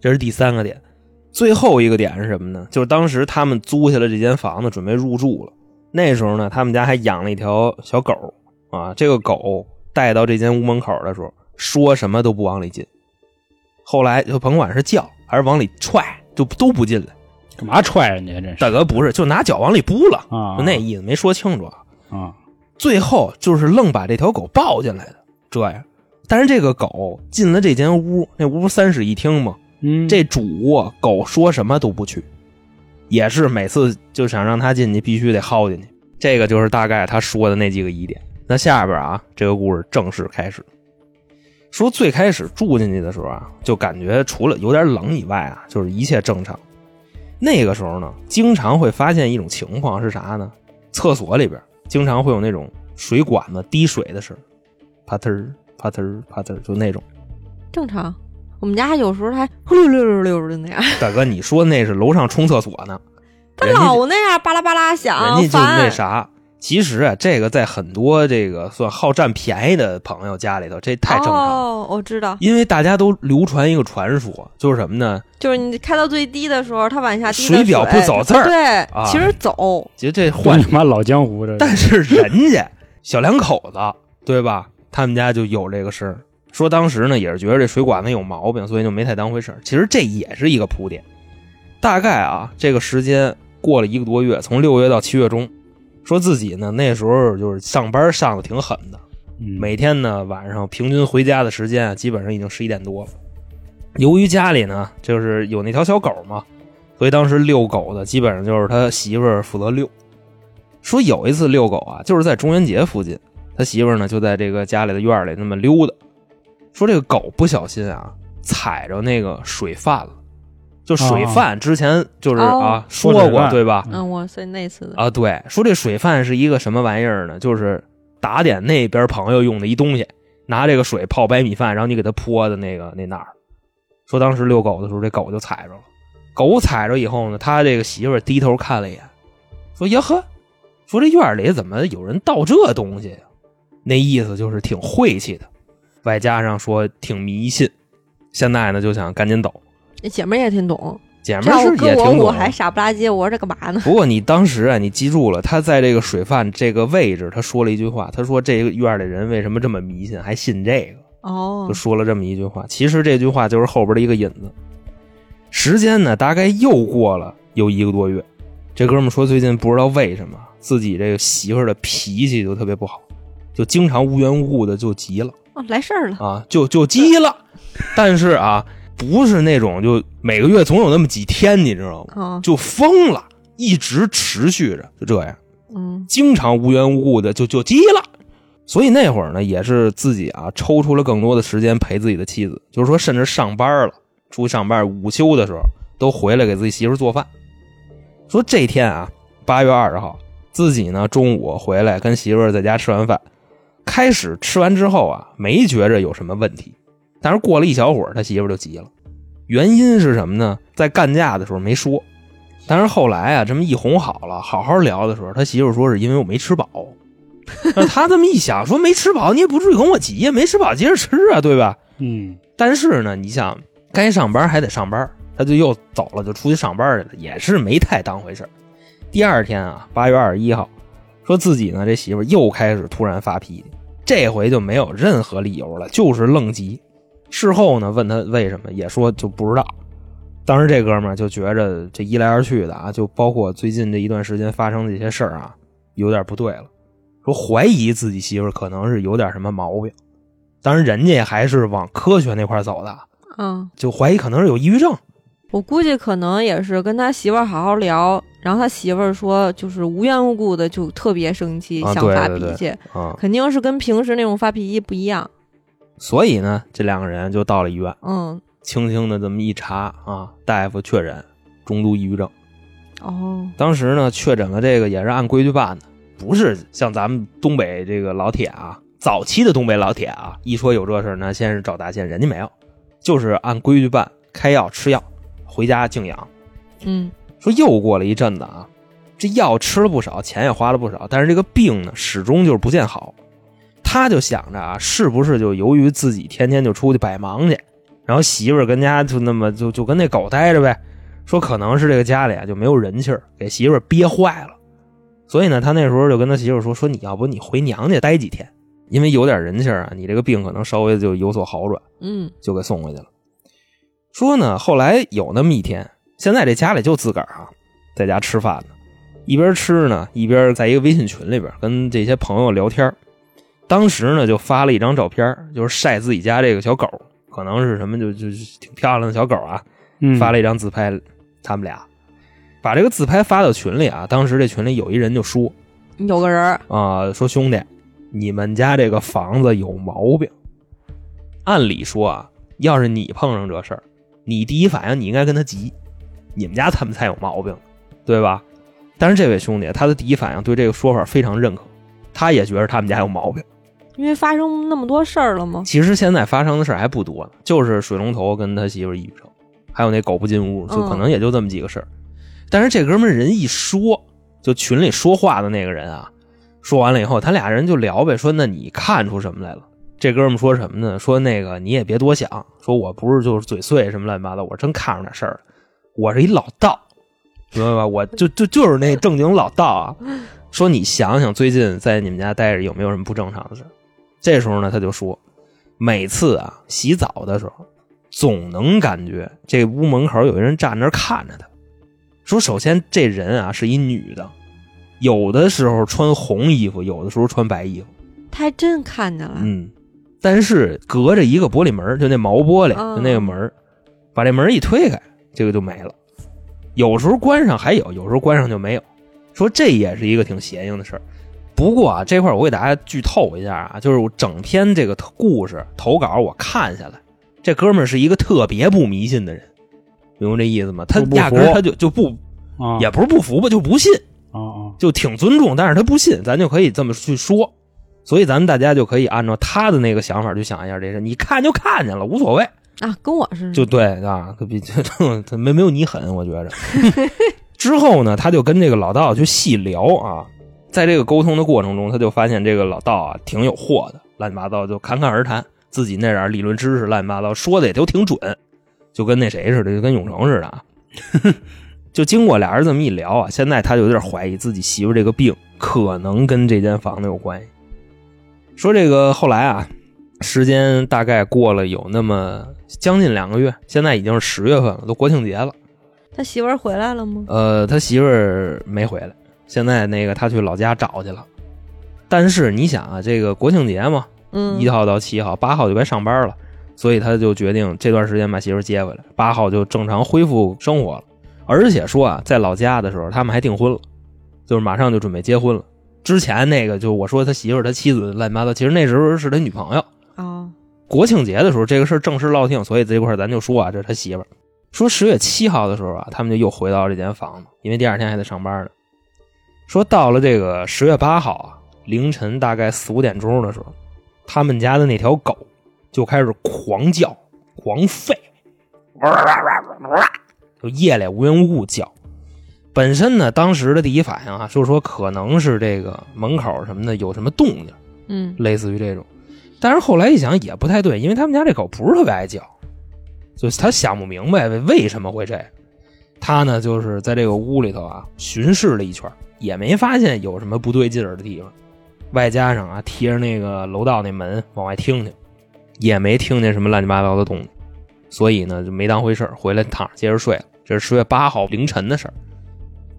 这是第三个点。最后一个点是什么呢？就是当时他们租下了这间房子，准备入住了。那时候呢，他们家还养了一条小狗啊。这个狗带到这间屋门口的时候，说什么都不往里进。后来就甭管是叫还是往里踹，就都不进来。干嘛踹人家？这是大哥不是，就拿脚往里扑了，啊，就那意思，没说清楚啊。啊，最后就是愣把这条狗抱进来的，这样。但是这个狗进了这间屋，那屋三室一厅嘛，嗯，这主卧狗说什么都不去，也是每次就想让它进去，必须得薅进去。这个就是大概他说的那几个疑点。那下边啊，这个故事正式开始。说最开始住进去的时候啊，就感觉除了有点冷以外啊，就是一切正常。那个时候呢，经常会发现一种情况是啥呢？厕所里边经常会有那种水管子滴水的声，啪嗒儿啪呲儿啪呲儿，就那种。正常。我们家有时候还呼溜溜溜溜的那样，大哥，你说那是楼上冲厕所呢？他老那样巴拉巴拉响，人家就那。啥。其实啊，这个在很多这个算好占便宜的朋友家里头，这太正常。哦，我知道，因为大家都流传一个传说，就是什么呢？就是你开到最低的时候，它往下水表不走字儿对，啊其实走。其实这换换，他妈老江湖这，但是人家小两口子，对吧？他们家就有这个事儿。说当时呢，也是觉得这水管子有毛病，所以就没太当回事儿。其实这也是一个铺垫。大概啊，这个时间过了一个多月，从六月到七月中，说自己呢那时候就是上班上的挺狠的，嗯每天呢晚上平均回家的时间啊，基本上已经十一点多了。由于家里呢就是有那条小狗嘛，所以当时遛狗的基本上就是他媳妇儿负责遛。说有一次遛狗啊，就是在中元节附近，他媳妇儿呢就在这个家里的院里那么溜达。说这个狗不小心啊踩着那个水饭了，就水饭之前就是哦啊说说过对吧？嗯，我是那次的。啊，对，说这水饭是一个什么玩意儿呢？就是打点那边朋友用的一东西，拿这个水泡白米饭，然后你给它泼的那个那哪儿。说当时遛狗的时候，这狗就踩着了。狗踩着以后呢，他这个媳妇低头看了一眼，说：“呀呵，说这院里怎么有人倒这东西呀、那意思就是挺晦气的，外加上说挺迷信。现在呢，就想赶紧走。那姐们儿也挺懂，姐们儿是，也挺懂啊我还傻不拉几，我说这干嘛呢？不过你当时啊，你记住了，他在这个水饭这个位置，他说了一句话，他说这个院里人为什么这么迷信，还信这个，哦就，说了这么一句话。其实这句话就是后边的一个引子。时间呢，大概又过了有一个多月，这哥们说最近不知道为什么自己这个媳妇儿的脾气就特别不好，就经常无缘无故的就急了。哦，来事儿了。啊，就就急了，但是啊，不是那种就每个月总有那么几天，你知道吗？哦，就疯了，一直持续着，就这样，嗯，经常无缘无故的就就急了。所以那会儿呢，也是自己啊抽出了更多的时间陪自己的妻子，就是说，甚至上班了，出去上班，午休的时候都回来给自己媳妇做饭。说这天啊，八月二十号，自己呢中午回来跟媳妇在家吃完饭，开始吃完之后啊，没觉着有什么问题，但是过了一小会儿，他媳妇就急了。原因是什么呢？在干架的时候没说，但是后来啊，这么一哄好了，好好聊的时候，他媳妇说是因为我没吃饱。他这么一想，说没吃饱，你也不至于跟我急呀，没吃饱接着吃啊，对吧？嗯但是呢，你想该上班还得上班，他就又走了，就出去上班去了，也是没太当回事儿第二天啊，八月二十一号，说自己呢这媳妇又开始突然发脾气，这回就没有任何理由了，就是愣急。事后呢，问他为什么，也说就不知道。当时这哥们儿就觉着这一来二去的啊，就包括最近这一段时间发生的一些事儿啊，有点不对了，说怀疑自己媳妇儿可能是有点什么毛病。当然，人家还是往科学那块儿走的，嗯，就怀疑可能是有抑郁症。我估计可能也是跟他媳妇儿好好聊，然后他媳妇儿说，就是无缘无故的就特别生气，啊想发对对对脾气，啊、肯定是跟平时那种发脾气不一样。所以呢，这两个人就到了医院，嗯，轻轻的这么一查啊，大夫确诊中度抑郁症。哦，当时呢，确诊了这个也是按规矩办的，不是像咱们东北这个老铁啊，早期的东北老铁啊，一说有这事儿呢，先是找大仙，人家没有，就是按规矩办，开药吃药，回家静养。嗯，说又过了一阵子啊，这药吃了不少，钱也花了不少，但是这个病呢，始终就是不见好。他就想着啊，是不是就由于自己天天就出去摆忙去，然后媳妇儿跟家就那么就就跟那狗待着呗？说可能是这个家里啊就没有人气儿，给媳妇儿憋坏了。所以呢，他那时候就跟他媳妇儿说：“说你要不你回娘家待几天，因为有点人气儿啊，你这个病可能稍微就有所好转。”嗯，就给送回去了。说呢，后来有那么一天，现在这家里就自个儿啊，在家吃饭呢，一边吃呢，一边在一个微信群里边跟这些朋友聊天。当时呢，就发了一张照片，就是晒自己家这个小狗，可能是什么就就就挺漂亮的小狗啊，嗯，发了一张自拍，他们俩把这个自拍发到群里啊。当时这群里有一人就说有个人儿，啊、说兄弟，你们家这个房子有毛病。按理说啊，要是你碰上这事儿，你第一反应你应该跟他急，你们家他们才有毛病，对吧？但是这位兄弟他的第一反应对这个说法非常认可，他也觉得他们家有毛病。因为发生那么多事儿了吗？其实现在发生的事儿还不多呢，就是水龙头跟他媳妇儿抑郁症，还有那狗不进屋，就可能也就这么几个事儿。但是这哥们儿人一说，就群里说话的那个人啊，说完了以后，他俩人就聊呗，说那你看出什么来了？这哥们儿说什么呢？说那个你也别多想，说我不是就是嘴碎什么乱七八糟，我真看出点事儿了。我是一老道，明白吧？我就就就是那正经老道啊。说你想想，最近在你们家待着有没有什么不正常的事？这时候呢，他就说，每次啊洗澡的时候，总能感觉这屋门口有一人站那儿看着他。说首先这人啊是一女的，有的时候穿红衣服，有的时候穿白衣服。他还真看见了。嗯，但是隔着一个玻璃门，就那毛玻璃，嗯就那个门，把这门一推开，这个就没了。有时候关上还有，有时候关上就没有。说这也是一个挺邪性的事儿。不过啊，这块儿我给大家剧透一下啊，就是我整篇这个故事投稿我看下来，这哥们儿是一个特别不迷信的人，明白这意思吗？他压根儿他就就不啊，也不是不服吧，就不信。就挺尊重，但是他不信，咱就可以这么去说。所以咱们大家就可以按照他的那个想法去想一下这事，你看就看见了，无所谓，啊，跟我似的。就对啊，可比这他 没没有你狠，我觉着。之后呢，他就跟这个老道去细聊啊，在这个沟通的过程中，他就发现这个老道啊挺有货的，乱七八糟就侃侃而谈，自己那点理论知识乱七八糟说的也都挺准，就跟那谁似的，就跟永成似的啊。就经过俩人这么一聊啊，现在他就有点怀疑自己媳妇这个病可能跟这间房子有关系。说这个后来啊，时间大概过了有那么将近两个月，现在已经是十月份了，都国庆节了。他媳妇儿回来了吗？呃，他媳妇儿没回来，现在那个他去老家找去了。但是你想啊，这个国庆节嘛，嗯，一号到七号，八号就该上班了，所以他就决定这段时间把媳妇儿接回来，八号就正常恢复生活了。而且说啊，在老家的时候，他们还订婚了，就是马上就准备结婚了。之前那个就我说他媳妇儿、他妻子乱七八糟，其实那时候是他女朋友。啊，国庆节的时候，这个事儿正式落定，所以这块儿咱就说啊，这是他媳妇儿。说十月七号的时候啊，他们就又回到这间房子，因为第二天还得上班呢。说到了这个十月八号啊，凌晨大概四五点钟的时候，他们家的那条狗就开始狂叫、狂吠，就夜里无缘无故叫。本身呢，当时的第一反应啊，就是说可能是这个门口什么的有什么动静，嗯，类似于这种。但是后来一想也不太对，因为他们家这狗不是特别爱叫，就是他想不明白为什么会这样。他呢就是在这个屋里头啊巡视了一圈，也没发现有什么不对劲儿的地方。外加上啊贴着那个楼道那门往外听听，也没听见什么乱七八糟的动静，所以呢就没当回事儿回来躺着接着睡了。这是十月八号凌晨的事儿。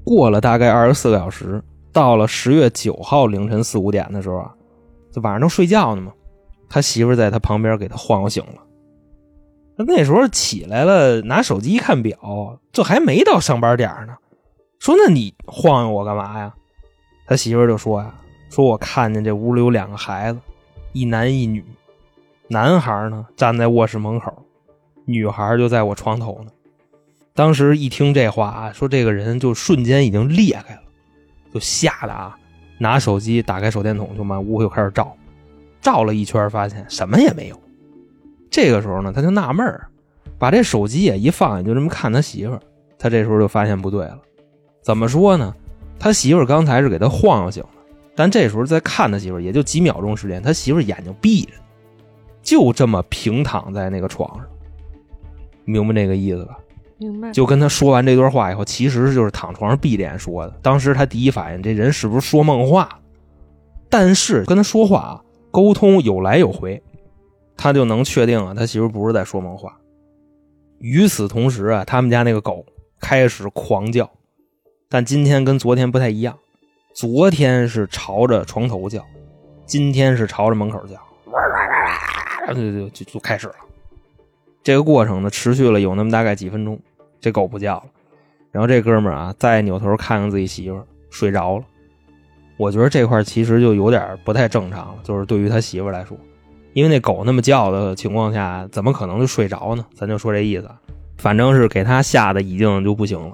过了大概二十四个小时，到了十月九号凌晨四五点的时候啊，就晚上都睡觉呢嘛，他媳妇在他旁边给他晃悠醒了。那那时候起来了，拿手机一看表，这还没到上班点呢。说：“那你晃悠我干嘛呀？”他媳妇就说：“呀，说我看见这屋里有两个孩子，一男一女，男孩呢站在卧室门口，女孩就在我床头呢。”当时一听这话啊，说这个人就瞬间已经裂开了，就吓得啊，拿手机打开手电筒就满屋就开始照，照了一圈发现什么也没有。这个时候呢，他就纳闷儿，把这手机也一放下，就这么看他媳妇儿。他这时候就发现不对了，怎么说呢？他媳妇儿刚才是给他晃悠醒了，但这时候再看他媳妇儿，也就几秒钟时间，他媳妇儿眼睛闭着，就这么平躺在那个床上，明白这个意思吧？明白。就跟他说完这段话以后，其实就是躺床上闭着眼说的。当时他第一反应，这人是不是说梦话？但是跟他说话啊，沟通有来有回，他就能确定啊，他媳妇不是在说梦话。与此同时啊，他们家那个狗开始狂叫，但今天跟昨天不太一样，昨天是朝着床头叫，今天是朝着门口叫，就就就就开始了。这个过程呢，持续了有那么大概几分钟，这狗不叫了，然后这哥们儿啊，再扭头看看自己媳妇睡着了，我觉得这块其实就有点不太正常了，就是对于他媳妇来说，因为那狗那么叫的情况下，怎么可能就睡着呢？咱就说这意思，反正是给他吓得已经就不行了。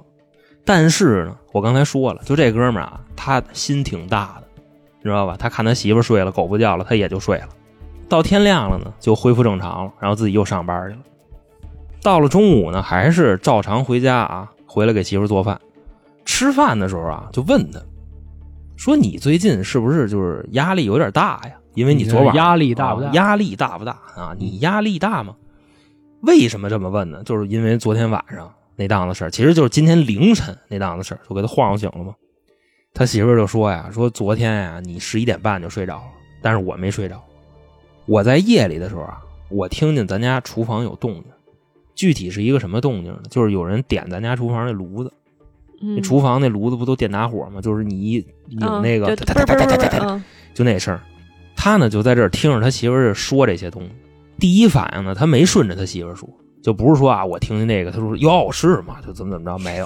但是呢，我刚才说了，就这哥们儿啊，他心挺大的，你知道吧？他看他媳妇睡了，狗不叫了，他也就睡了。到天亮了呢，就恢复正常了，然后自己又上班去了。到了中午呢，还是照常回家啊，回来给媳妇做饭。吃饭的时候啊，就问他，说你最近是不是就是压力有点大呀？因为你昨晚压力大不大？啊压力大不大啊？你压力大吗？为什么这么问呢？就是因为昨天晚上那档子事儿，其实就是今天凌晨那档子事儿，就给他晃悠醒了嘛。他媳妇儿就说呀，说昨天呀，你十一点半就睡着了，但是我没睡着。我在夜里的时候啊，我听见咱家厨房有动静，具体是一个什么动静呢？就是有人点咱家厨房那炉子，嗯那厨房那炉子不都电打火吗？就是你一拧那个，哒哒哒哒哒哒就那声儿。他呢就在这儿听着他媳妇儿说这些东西。第一反应呢，他没顺着他媳妇儿说，就不是说啊，我听见那个，他说哟是吗？就怎么怎么着没有。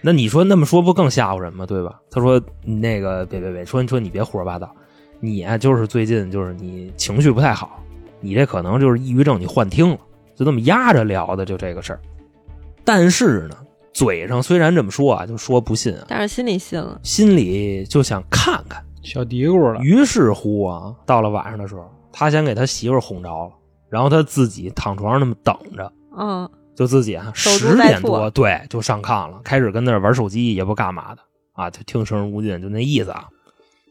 那你说那么说不更吓唬人吗？对吧？他说那个别别别，说说你别胡说八道，你啊就是最近就是你情绪不太好，你这可能就是抑郁症，你幻听了，就这么压着聊的就这个事儿。但是呢，嘴上虽然这么说啊，就说不信啊，但是心里信了。心里就想看看。小嘀咕了，于是乎啊，到了晚上的时候，他先给他媳妇儿哄着了，然后他自己躺床上那么等着，嗯，就自己啊守十点多对就上炕了，开始跟那儿玩手机，也不干嘛的啊，就听声无尽，就那意思啊，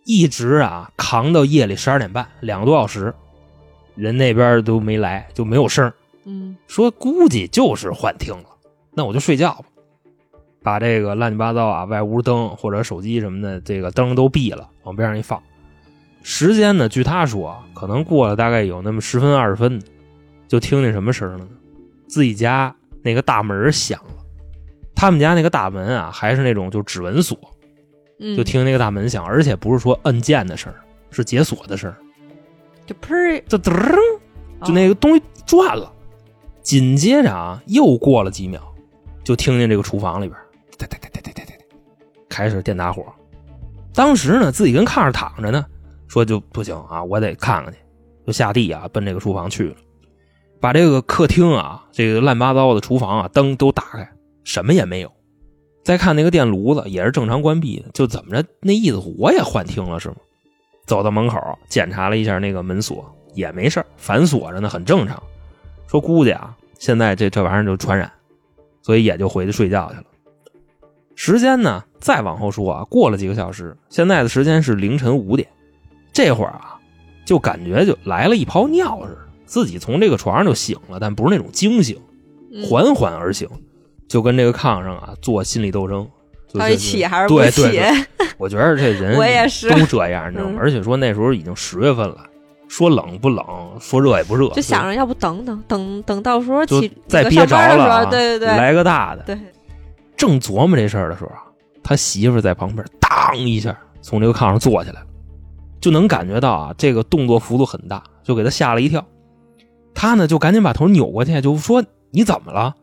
一直啊扛到夜里十二点半，两个多小时，人那边都没来，就没有声嗯。说估计就是幻听了，那我就睡觉吧。把这个乱七八糟啊，外屋灯或者手机什么的，这个灯都闭了，往边上一放。时间呢，据他说啊，可能过了大概有那么十分二十分，就听见什么声了呢？自己家那个大门响了。他们家那个大门啊，还是那种就指纹锁，嗯，就听那个大门响，而且不是说按键的声儿，是解锁的声儿。就砰儿，这噔，就那个东西转了。紧接着啊，又过了几秒，就听见这个厨房里边，哒哒哒哒哒哒哒，开始电打火。当时呢，自己跟炕上躺着呢，说就不行啊，我得看看去，就下地啊，奔这个厨房去了。把这个客厅啊，这个乱八糟的厨房啊，灯都打开，什么也没有。再看那个电炉子也是正常关闭的，就怎么着那意思，我也幻听了是吗？走到门口检查了一下那个门锁，也没事反锁着呢，很正常。说估计啊，现在这这玩意儿就传染，所以也就回去睡觉去了。时间呢，再往后说啊，过了几个小时，现在的时间是凌晨五点，这会儿啊，就感觉就来了一泡尿似的，自己从这个床上就醒了，但不是那种惊醒，嗯缓缓而醒，就跟这个炕上啊做心理斗争。到底起还是不起？对对对我觉得这人我也是都这样，你知道吗？嗯而且说那时候已经十月份了，说冷不冷，说热也不热，就想着要不等等等等到时候就起再憋着的时了啊，候，对对对来个大的。对，正琢磨这事儿的时候啊，他媳妇在旁边当一下从这个炕上坐起来了，就能感觉到啊，这个动作幅度很大，就给他吓了一跳。他呢就赶紧把头扭过去，就说：“你怎么了？”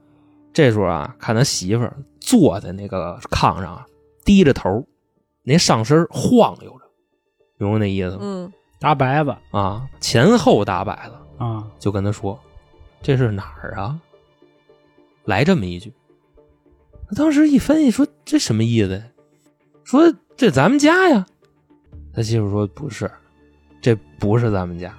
这时候啊，看他媳妇坐在那个炕上啊，低着头，那上身晃悠着，明白那意思吗？嗯，大白子啊，前后大摆子，啊，就跟他说：“这是哪儿啊？”来这么一句。他当时一分析说：“这什么意思？”说：“这咱们家呀。”他媳妇说：“不是，这不是咱们家。”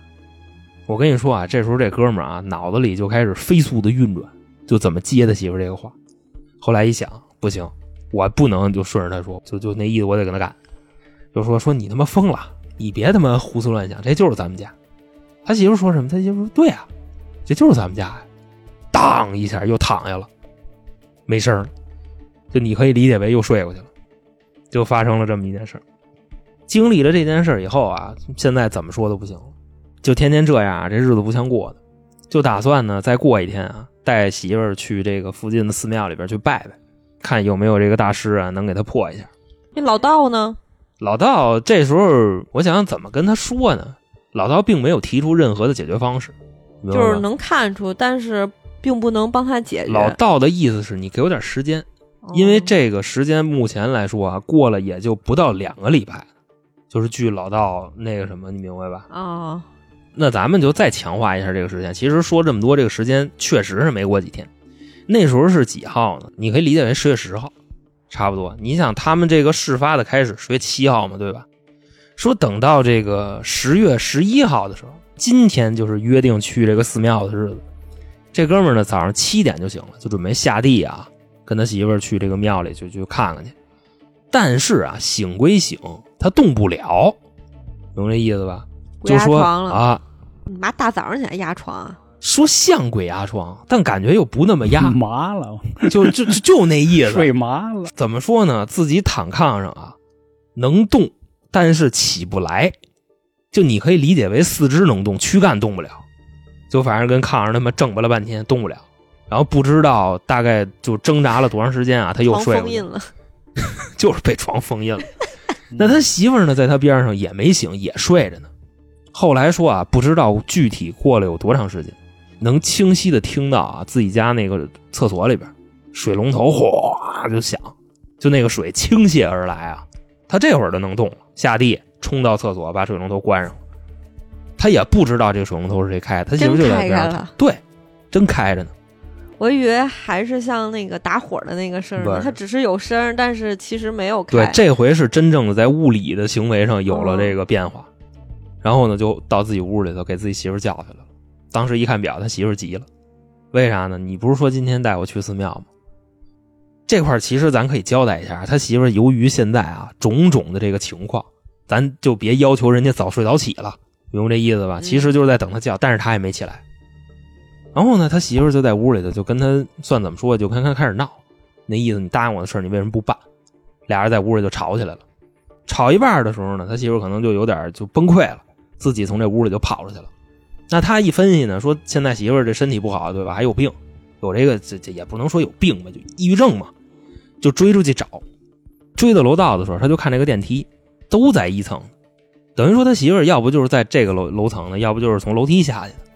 我跟你说啊，这时候这哥们儿啊，脑子里就开始飞速的运转，就怎么接他媳妇这个话。后来一想，不行，我不能就顺着他说，就就那意思，我得跟他干。就说说你他妈疯了，你别他妈胡思乱想，这就是咱们家。他媳妇说什么？他媳妇说：“对啊，这就是咱们家呀。”当一下又躺下了，没声。就你可以理解为又睡过去了，就发生了这么一件事儿。经历了这件事儿以后啊，现在怎么说都不行了，就天天这样啊，这日子不像过的。就打算呢，再过一天啊，带媳妇儿去这个附近的寺庙里边去拜拜，看有没有这个大师啊能给他破一下。那老道呢？老道这时候，我想想怎么跟他说呢？老道并没有提出任何的解决方式，就是能看出，但是并不能帮他解决。老道的意思是你给我点时间，哦因为这个时间目前来说啊，过了也就不到两个礼拜，就是据老道那个什么，你明白吧？哦，那咱们就再强化一下这个时间。其实说这么多，这个时间确实是没过几天。那时候是几号呢？你可以理解为十月十号，差不多。你想他们这个事发的开始十月七号嘛，对吧？说等到这个十月十一号的时候，今天就是约定去这个寺庙的日子。这哥们儿呢，早上七点就醒了，就准备下地啊，跟他媳妇儿去这个庙里就去看看去。但是啊，醒归醒，他动不了，懂这意思吧？不就说压床了啊，你妈大早上起来压床啊？说像鬼压床，但感觉又不那么压，麻了，就就就就那意思。睡麻了。怎么说呢？自己躺炕上啊，能动，但是起不来。就你可以理解为四肢能动，躯干动不了。就反正跟炕上他妈挣巴了半天，动不了。然后不知道大概就挣扎了多长时间啊，他又睡了，就是被床封印了。那他媳妇儿呢，在他边上也没醒，也睡着呢。后来说啊，不知道具体过了有多长时间，能清晰的听到啊，自己家那个厕所里边水龙头哗就响，就那个水倾泻而来啊。他这会儿就能动了，下地冲到厕所把水龙头关上了。他也不知道这个水龙头是谁开的，他媳妇就在边上开开了。对，真开着呢。我以为还是像那个打火的那个声儿呢，不是它只是有声，但是其实没有开。对，这回是真正的在物理的行为上有了这个变化。然后呢，就到自己屋里头给自己媳妇儿叫去了。当时一看表，他媳妇急了，为啥呢？你不是说今天带我去寺庙吗？这块儿其实咱可以交代一下，他媳妇由于现在啊种种的这个情况，咱就别要求人家早睡早起了，明白这意思吧？嗯其实就是在等他叫，但是他也没起来。然后呢，他媳妇就在屋里头就跟他算怎么说，就跟他开始闹，那意思你答应我的事儿，你为什么不办？俩人在屋里就吵起来了。吵一半的时候呢，他媳妇可能就有点就崩溃了，自己从这屋里就跑出去了。那他一分析呢，说现在媳妇这身体不好，对吧？还有病，有这个这这也不能说有病吧，就抑郁症嘛，就追出去找。追到楼道的时候，他就看这个电梯都在一层，等于说他媳妇要不就是在这个楼楼层呢，要不就是从楼梯下去的。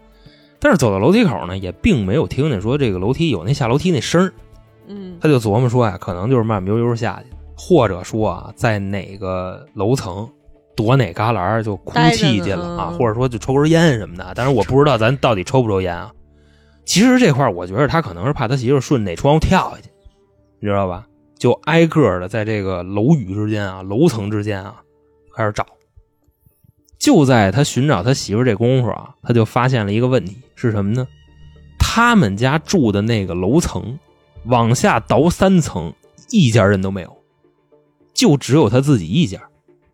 但是走到楼梯口呢，也并没有听见说这个楼梯有那下楼梯那声儿嗯，他就琢磨说呀，可能就是慢慢悠悠下去，或者说啊，在哪个楼层躲哪旮旯就哭泣去了啊，或者说就抽根烟什么的。但是我不知道咱到底抽不抽烟啊。其实这块儿我觉得他可能是怕他媳妇儿顺哪窗户跳下去，你知道吧？就挨个的在这个楼宇之间啊、楼层之间啊开始找。就在他寻找他媳妇儿这功夫啊，他就发现了一个问题是什么呢？他们家住的那个楼层往下倒三层，一家人都没有，就只有他自己一家。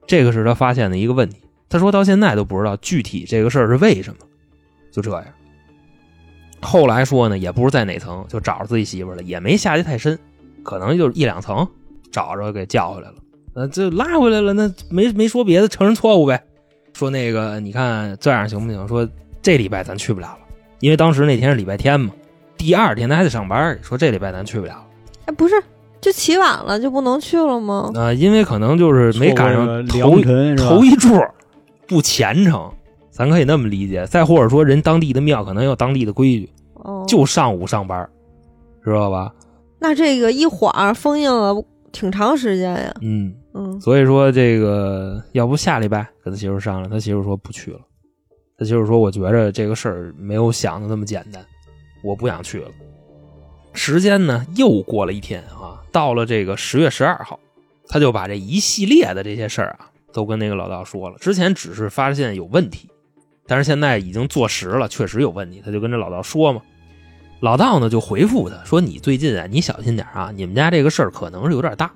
这个是他发现的一个问题。他说到现在都不知道具体这个事儿是为什么，就这样。后来说呢，也不知在哪层，就找着自己媳妇了，也没下去太深，可能就一两层，找着给叫回来了。呃，这拉回来了，那没没说别的，承认错误呗。说那个，你看这样行不行？说这礼拜咱去不了，因为当时那天是礼拜天嘛，第二天他还得上班。说这礼拜咱去不了了。哎，不是，就起晚了就不能去了吗？啊、因为可能就是没赶上头？头一柱不虔诚，咱可以那么理解。再或者说，人当地的庙可能有当地的规矩，哦，就上午上班，知道吧？那这个一晃封印了挺长时间呀。嗯，嗯，所以说这个要不下礼拜跟他媳妇商量，他媳妇说不去了。他就是说，我觉着这个事儿没有想的那么简单，我不想去了。时间呢又过了一天啊，到了这个十月十二号，他就把这一系列的这些事儿啊都跟那个老道说了。之前只是发现有问题，但是现在已经坐实了，确实有问题，他就跟这老道说嘛。老道呢就回复他说：“你最近啊，你小心点啊，你们家这个事儿可能是有点大。”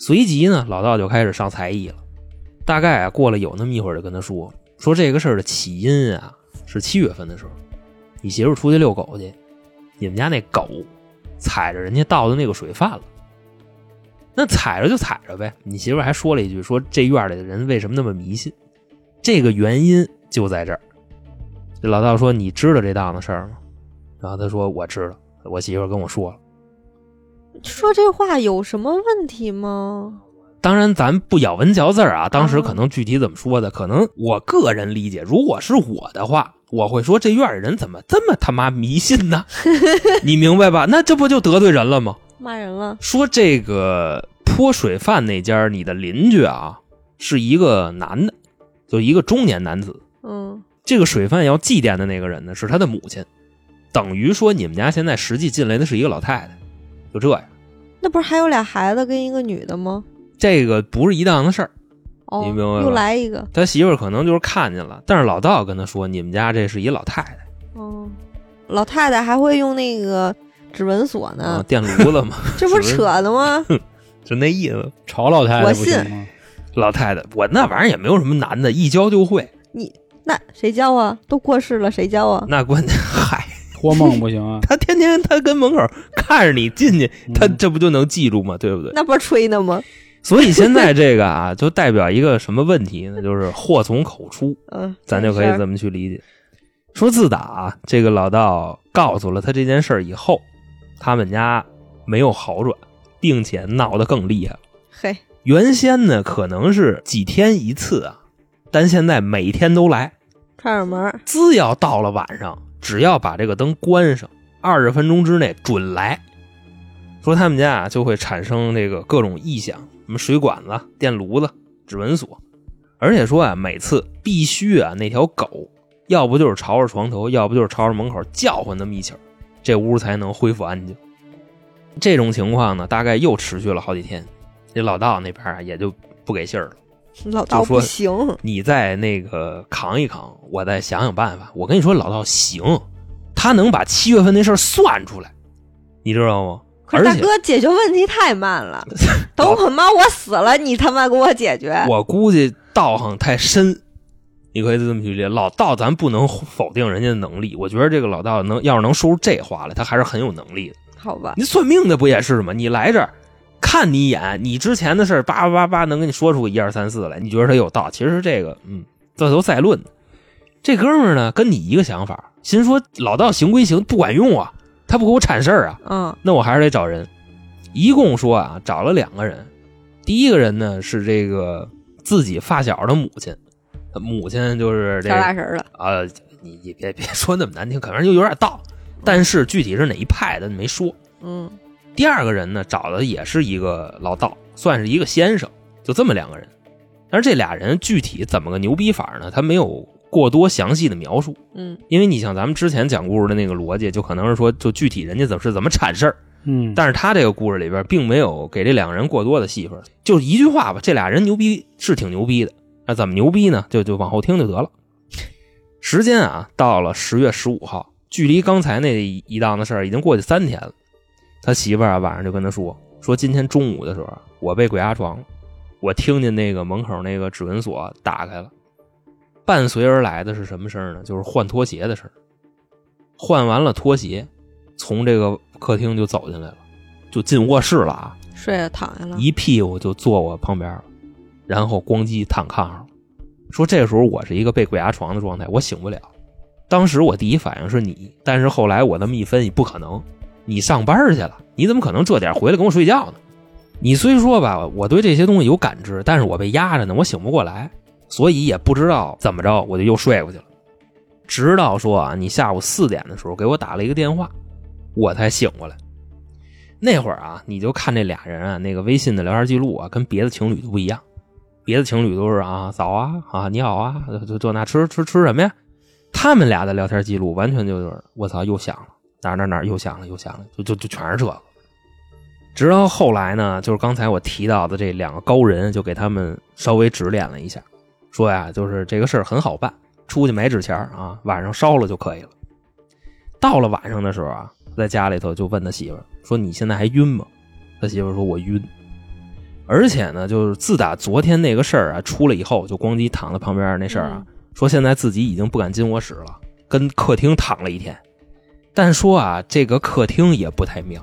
随即呢，老道就开始上才艺了。大概啊过了有那么一会儿，就跟他说说这个事儿的起因啊是七月份的时候，你媳妇出去遛狗去，你们家那狗踩着人家倒的那个水饭了。那踩着就踩着呗。你媳妇还说了一句说这院里的人为什么那么迷信？这个原因就在这儿。这老道说你知道这档子事儿吗？然后他说我知道，我媳妇跟我说了。说这话有什么问题吗？当然，咱不咬文嚼字儿啊。当时啊可能具体怎么说的，可能我个人理解，如果是我的话，我会说这院里人怎么这么他妈迷信呢？你明白吧？那这不就得罪人了吗？骂人了？说这个泼水饭那家，你的邻居啊，是一个男的，就一个中年男子。嗯这个水饭要祭奠的那个人呢，是他的母亲，等于说你们家现在实际进来的是一个老太太，就这样。那不是还有俩孩子跟一个女的吗？这个不是一档子事儿，哦，你明白吗又来一个。他媳妇儿可能就是看见了，但是老道跟他说，你们家这是一老太太哦，老太太还会用那个指纹锁啊呢，，电炉子嘛，这不扯的吗？就那意思。吵老太太我信？老太太，我那玩意儿也没有什么难的，一教就会。你那谁教啊？都过世了，谁教啊？那关键，嗨，托梦不行啊？他天天他跟门口看着你进去，嗯他这不就能记住吗？对不对？那不是吹呢吗？所以现在这个啊，就代表一个什么问题呢？就是祸从口出，嗯，咱就可以这么去理解。说自打啊这个老道告诉了他这件事儿以后，他们家没有好转，并且闹得更厉害了。嘿，原先呢可能是几天一次啊，但现在每天都来。串上门儿，只要到了晚上，只要把这个灯关上，二十分钟之内准来。说他们家啊就会产生这个各种异响，什么水管子、电炉子、指纹锁，而且说啊，每次必须啊那条狗，要不就是朝着床头，要不就是朝着门口叫唤那么一起儿，这屋才能恢复安静。这种情况呢，大概又持续了好几天，这老道那边啊也就不给信儿了。老道说不行，你再那个扛一扛，我再想想办法。我跟你说，老道行，他能把七月份那事儿算出来，你知道吗？而且可是大哥解决问题太慢了，等我妈我死了，你他妈给我解决。我估计道行太深，你可以这么去理解。老道咱不能否定人家的能力，我觉得这个老道能要是能说出这话来，他还是很有能力的。好吧，你算命的不也是吗？你来这儿看你一眼，你之前的事儿叭叭叭叭能给你说出个一二三四来，你觉得他有道？其实这个，嗯，这都再论。这哥们儿呢，跟你一个想法，心说老道行归行，不管用啊，他不给我铲事儿啊，嗯那我还是得找人。一共说啊，找了两个人。第一个人呢是这个自己发小的母亲，母亲就是这跳个大神了，啊，你你别别说那么难听，可能就有点道，但是具体是哪一派的没说。嗯第二个人呢，找的也是一个老道，算是一个先生，就这么两个人。但是这俩人具体怎么个牛逼法呢？他没有过多详细的描述，嗯因为你像咱们之前讲故事的那个逻辑，就可能是说，就具体人家怎么是怎么铲事儿。嗯，但是他这个故事里边并没有给这两个人过多的戏份，就一句话吧，这俩人牛逼是挺牛逼的，那怎么牛逼呢？就就往后听就得了。时间啊，到了十月十五号，距离刚才那一一档子事儿已经过去三天了。他媳妇儿啊晚上就跟他说，说今天中午的时候，我被鬼压床了，我听见那个门口那个指纹锁打开了，伴随而来的是什么事儿呢？就是换拖鞋的事儿。换完了拖鞋，从这个客厅就走进来了，就进卧室了啊，睡了躺下了，一屁股就坐我旁边了，然后咣叽躺炕上了。说这时候我是一个被鬼压床的状态，我醒不了。当时我第一反应是你，但是后来我那么一分析，不可能，你上班去了，你怎么可能这点回来跟我睡觉呢？你虽说吧，我对这些东西有感知，但是我被压着呢，我醒不过来，所以也不知道怎么着，我就又睡过去了。直到说啊，你下午四点的时候给我打了一个电话，我才醒过来。那会儿啊，你就看这俩人啊，那个微信的聊天记录啊，跟别的情侣都不一样。别的情侣都是啊，早啊，啊你好啊，这这那吃吃吃什么呀？他们俩的聊天记录完全就是我操，又响了，哪哪哪又响了，又响了，就就就全是这个。直到后来呢，就是刚才我提到的这两个高人，就给他们稍微指点了一下，说呀，就是这个事儿很好办，出去买纸钱儿啊，晚上烧了就可以了。到了晚上的时候啊，在家里头就问他媳妇儿说：“你现在还晕吗？”他媳妇儿说：“我晕。”而且呢，就是自打昨天那个事儿啊出了以后，就咣叽躺在旁边那事儿啊，说现在自己已经不敢进卧室了，跟客厅躺了一天。但说啊，这个客厅也不太妙。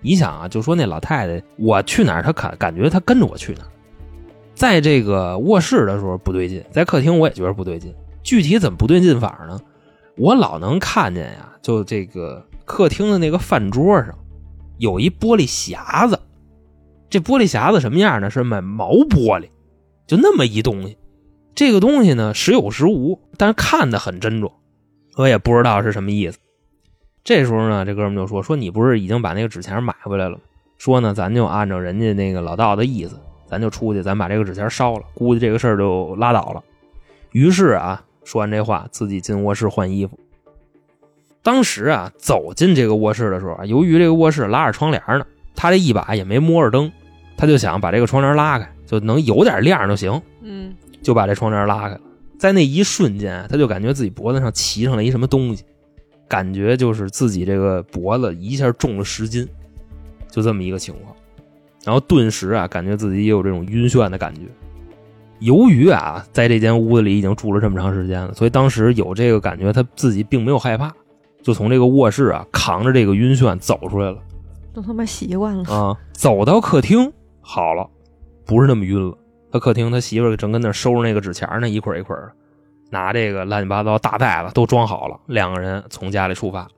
你想啊，就说那老太太，我去哪儿，她感感觉她跟着我去哪儿。在这个卧室的时候不对劲，在客厅我也觉得不对劲。具体怎么不对劲法呢？我老能看见呀，就这个客厅的那个饭桌上有一玻璃匣子，这玻璃匣子什么样呢？是买毛玻璃，就那么一东西。这个东西呢时有时无，但是看的很珍重，我也不知道是什么意思。这时候呢，这哥们就说：“说你不是已经把那个纸钱买回来了吗？说呢，咱就按照人家那个老道的意思，咱就出去，咱把这个纸钱烧了，估计这个事儿就拉倒了。于是啊，说完这话，自己进卧室换衣服。当时啊，走进这个卧室的时候啊，由于这个卧室拉着窗帘呢，他这一把也没摸着灯，他就想把这个窗帘拉开，就能有点亮就行，嗯，就把这窗帘拉开了。在那一瞬间，他就感觉自己脖子上骑上了一什么东西，感觉就是自己这个脖子一下重了十斤，就这么一个情况。然后顿时啊，感觉自己也有这种晕眩的感觉。由于啊，在这间屋子里已经住了这么长时间了，所以当时有这个感觉，他自己并没有害怕，就从这个卧室啊扛着这个晕眩走出来了都他妈习惯了。啊，走到客厅，好了，不是那么晕了。他客厅，他媳妇儿正跟那收拾那个纸钱呢，一捆一捆的，拿这个乱七八糟大袋子都装好了。两个人从家里出发。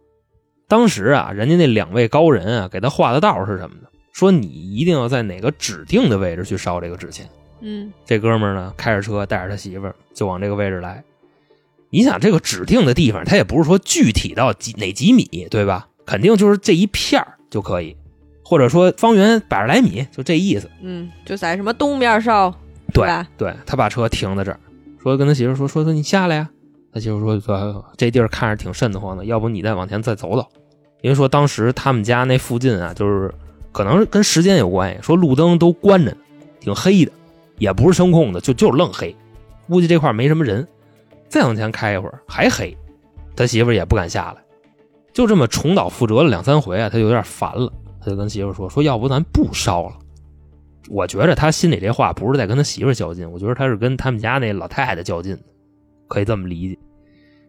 当时啊，人家那两位高人啊，给他画的道是什么呢？说你一定要在哪个指定的位置去烧这个纸钱。嗯这哥们儿呢，开着车带着他媳妇儿就往这个位置来。你想，这个指定的地方，他也不是说具体到几哪几米，对吧？肯定就是这一片儿就可以，或者说方圆百十来米，就这意思。嗯，就在什么东边烧，是对？对，他把车停在这儿，说跟他媳妇儿说说说你下来呀。他媳妇儿说说这地儿看着挺瘆得慌的，要不你再往前再走走。因为说当时他们家那附近啊，就是可能跟时间有关系，说路灯都关着呢，挺黑的，也不是声控的，就就是愣黑。估计这块没什么人。再往前开一会儿还黑，他媳妇也不敢下来，就这么重蹈覆辙了两三回啊，他就有点烦了，他就跟媳妇说说要不咱不烧了。我觉着他心里这话不是在跟他媳妇较劲，我觉得他是跟他们家那老太太较劲，可以这么理解。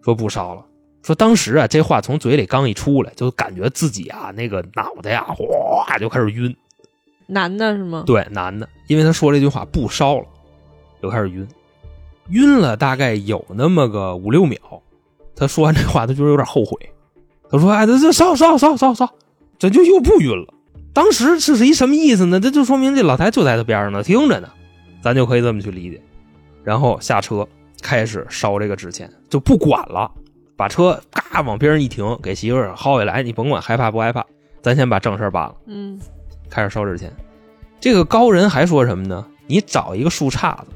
说不烧了，说当时啊，这话从嘴里刚一出来，就感觉自己啊那个脑袋呀哗就开始晕。男的是吗？对，男的，因为他说这句话不烧了，就开始晕，晕了大概有那么个五六秒。他说完这话，他觉得有点后悔。他说：“哎，这这烧烧烧烧烧，这就又不晕了。当时这是一什么意思呢？这就说明这老太就在他边上呢，听着呢，咱就可以这么去理解。然后下车开始烧这个纸钱，就不管了，把车嘎往边上一停，给媳妇儿薅下来，你甭管害怕不害怕，咱先把正事儿办了。嗯开始烧纸钱。这个高人还说什么呢？你找一个树杈子，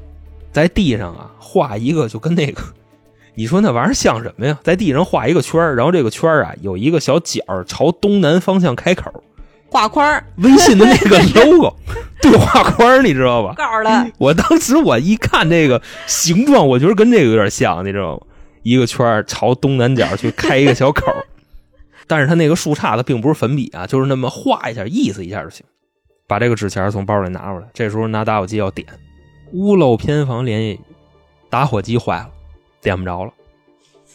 在地上啊画一个，就跟那个，你说那玩意儿像什么呀？在地上画一个圈儿然后这个圈儿啊有一个小角儿朝东南方向开口，画框儿微信的那个 logo 对话框儿，你知道吧？我当时我一看这个形状，我觉得跟这个有点像，你知道吗？一个圈儿朝东南角去开一个小口，但是他那个树杈子并不是粉笔啊，就是那么画一下，意思一下就行。把这个纸钱从包里拿出来，这时候拿打火机要点，屋漏偏逢连夜雨，打火机坏了，点不着了。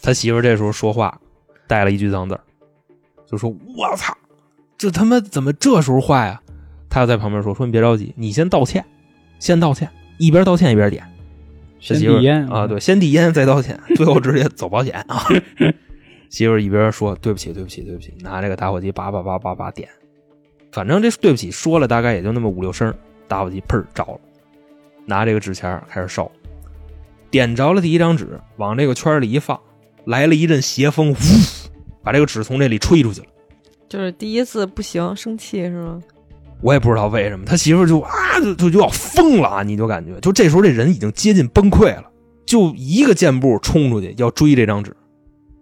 他媳妇这时候说话带了一句脏字儿就说：“我操，这他妈怎么这时候坏啊？”他在旁边说：“说你别着急，你先道歉，先道歉，一边道歉一边点。”先媳妇儿递烟啊，对，先递烟再道歉，最后直接走保险啊。媳妇儿一边说对不起，对不起，对不起，拿这个打火机叭叭叭叭叭点，反正这对不起说了大概也就那么五六声，打火机砰着了，拿这个纸钱儿开始烧，点着了第一张纸，往这个圈儿里一放，来了一阵邪风，呜，把这个纸从这里吹出去了。就是第一次不行，生气是吗？我也不知道为什么，他媳妇就啊就就就要疯了啊！你就感觉，就这时候这人已经接近崩溃了，就一个箭步冲出去要追这张纸，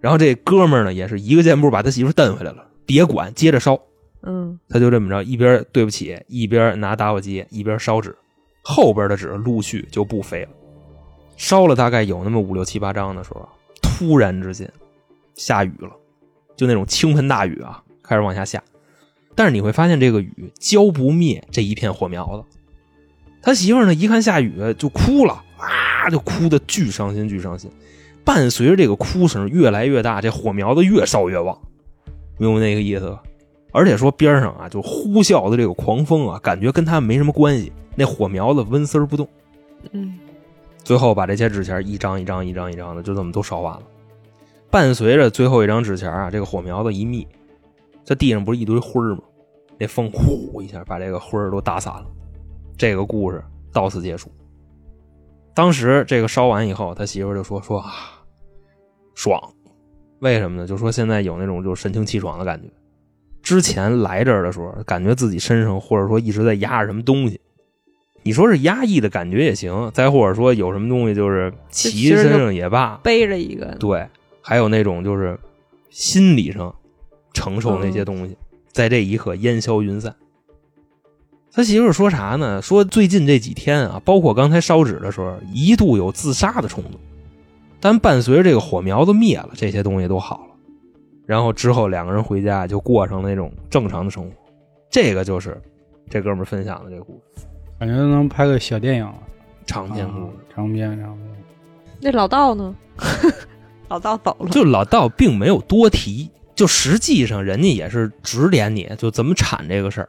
然后这哥们儿呢也是一个箭步把他媳妇儿蹬回来了，别管，接着烧。嗯他就这么着，一边对不起，一边拿打火机，一边烧纸，后边的纸陆续就不飞了。烧了大概有那么五六七八张的时候，突然之间下雨了，就那种倾盆大雨啊，开始往下下。但是你会发现，这个雨浇不灭这一片火苗子。他媳妇儿呢，一看下雨就哭了，啊，就哭的巨伤心，巨伤心。伴随着这个哭声越来越大，这火苗子越烧越旺，明白那个意思吧？而且说边上啊，就呼啸的这个狂风啊，感觉跟他们没什么关系。那火苗子纹丝儿不动。嗯最后把这些纸钱一张一张一张一张的就这么都烧完了。伴随着最后一张纸钱啊，这个火苗子一灭，这地上不是一堆灰儿吗？那风呼一下把这个灰儿都打散了。这个故事到此结束。当时这个烧完以后，他媳妇就说说啊，爽，为什么呢？就说现在有那种就神清气爽的感觉。之前来这儿的时候，感觉自己身上或者说一直在压着什么东西，你说是压抑的感觉也行，再或者说有什么东西就是骑身上也罢，背着一个，对，还有那种就是心理上承受那些东西，在这一刻烟消云散。他媳妇说啥呢？说最近这几天啊，包括刚才烧纸的时候，一度有自杀的冲动，但伴随着这个火苗子灭了，这些东西都好了。然后之后两个人回家就过上了那种正常的生活。这个就是这哥们儿分享的这个故事，感觉能拍个小电影了，长篇故事。啊长篇长篇。那老道呢？老道走了，就老道并没有多提，就实际上人家也是指点你就怎么产这个事儿，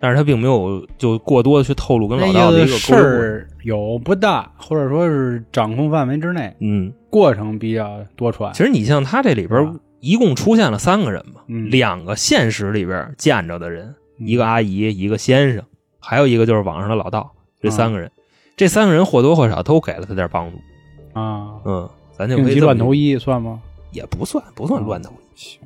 但是他并没有就过多的去透露跟老道的一个事。儿有不大，或者说是掌控范围之内，嗯，过程比较多舛。其实你像他这里边啊一共出现了三个人嘛，嗯两个现实里边见着的人，一个阿姨，一个先生，还有一个就是网上的老道，这三个人，这三个人或多或少都给了他点帮助。啊，嗯，咱就定可以乱投医算吗？也不算不算乱投医，行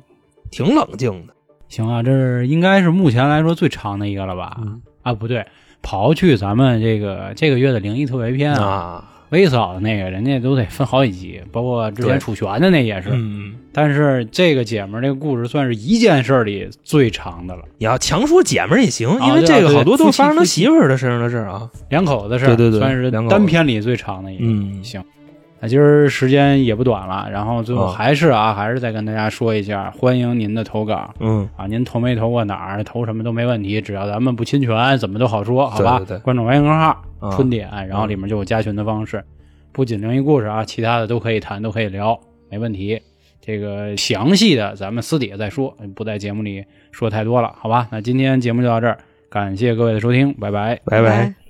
挺冷静的。行啊，这是应该是目前来说最长的一个了吧？嗯啊，不对，刨去咱们这个这个月的灵异特别篇啊，啊，威嫂的那个人家都得分好几集，包括之前楚璇的那也是。嗯，但是这个姐们儿这个故事算是一件事儿里最长的了，你要强说姐们儿也行，啊因为这个好多都是发生他媳妇儿的身上的事儿啊。两口子事儿，对对对算是单篇里最长的一个。嗯行，那今儿时间也不短了，然后最后啊还是啊，还是再跟大家说一下，欢迎您的投稿嗯，啊，您投没投过哪儿，投什么都没问题，只要咱们不侵权，怎么都好说，好吧？对对对关注微信公众号啊“春点”，然后里面就有加群的方式，不仅灵异故事啊，其他的都可以谈，都可以聊，没问题。这个详细的咱们私底下再说，不在节目里说太多了，好吧？那今天节目就到这儿，感谢各位的收听，拜拜。拜拜。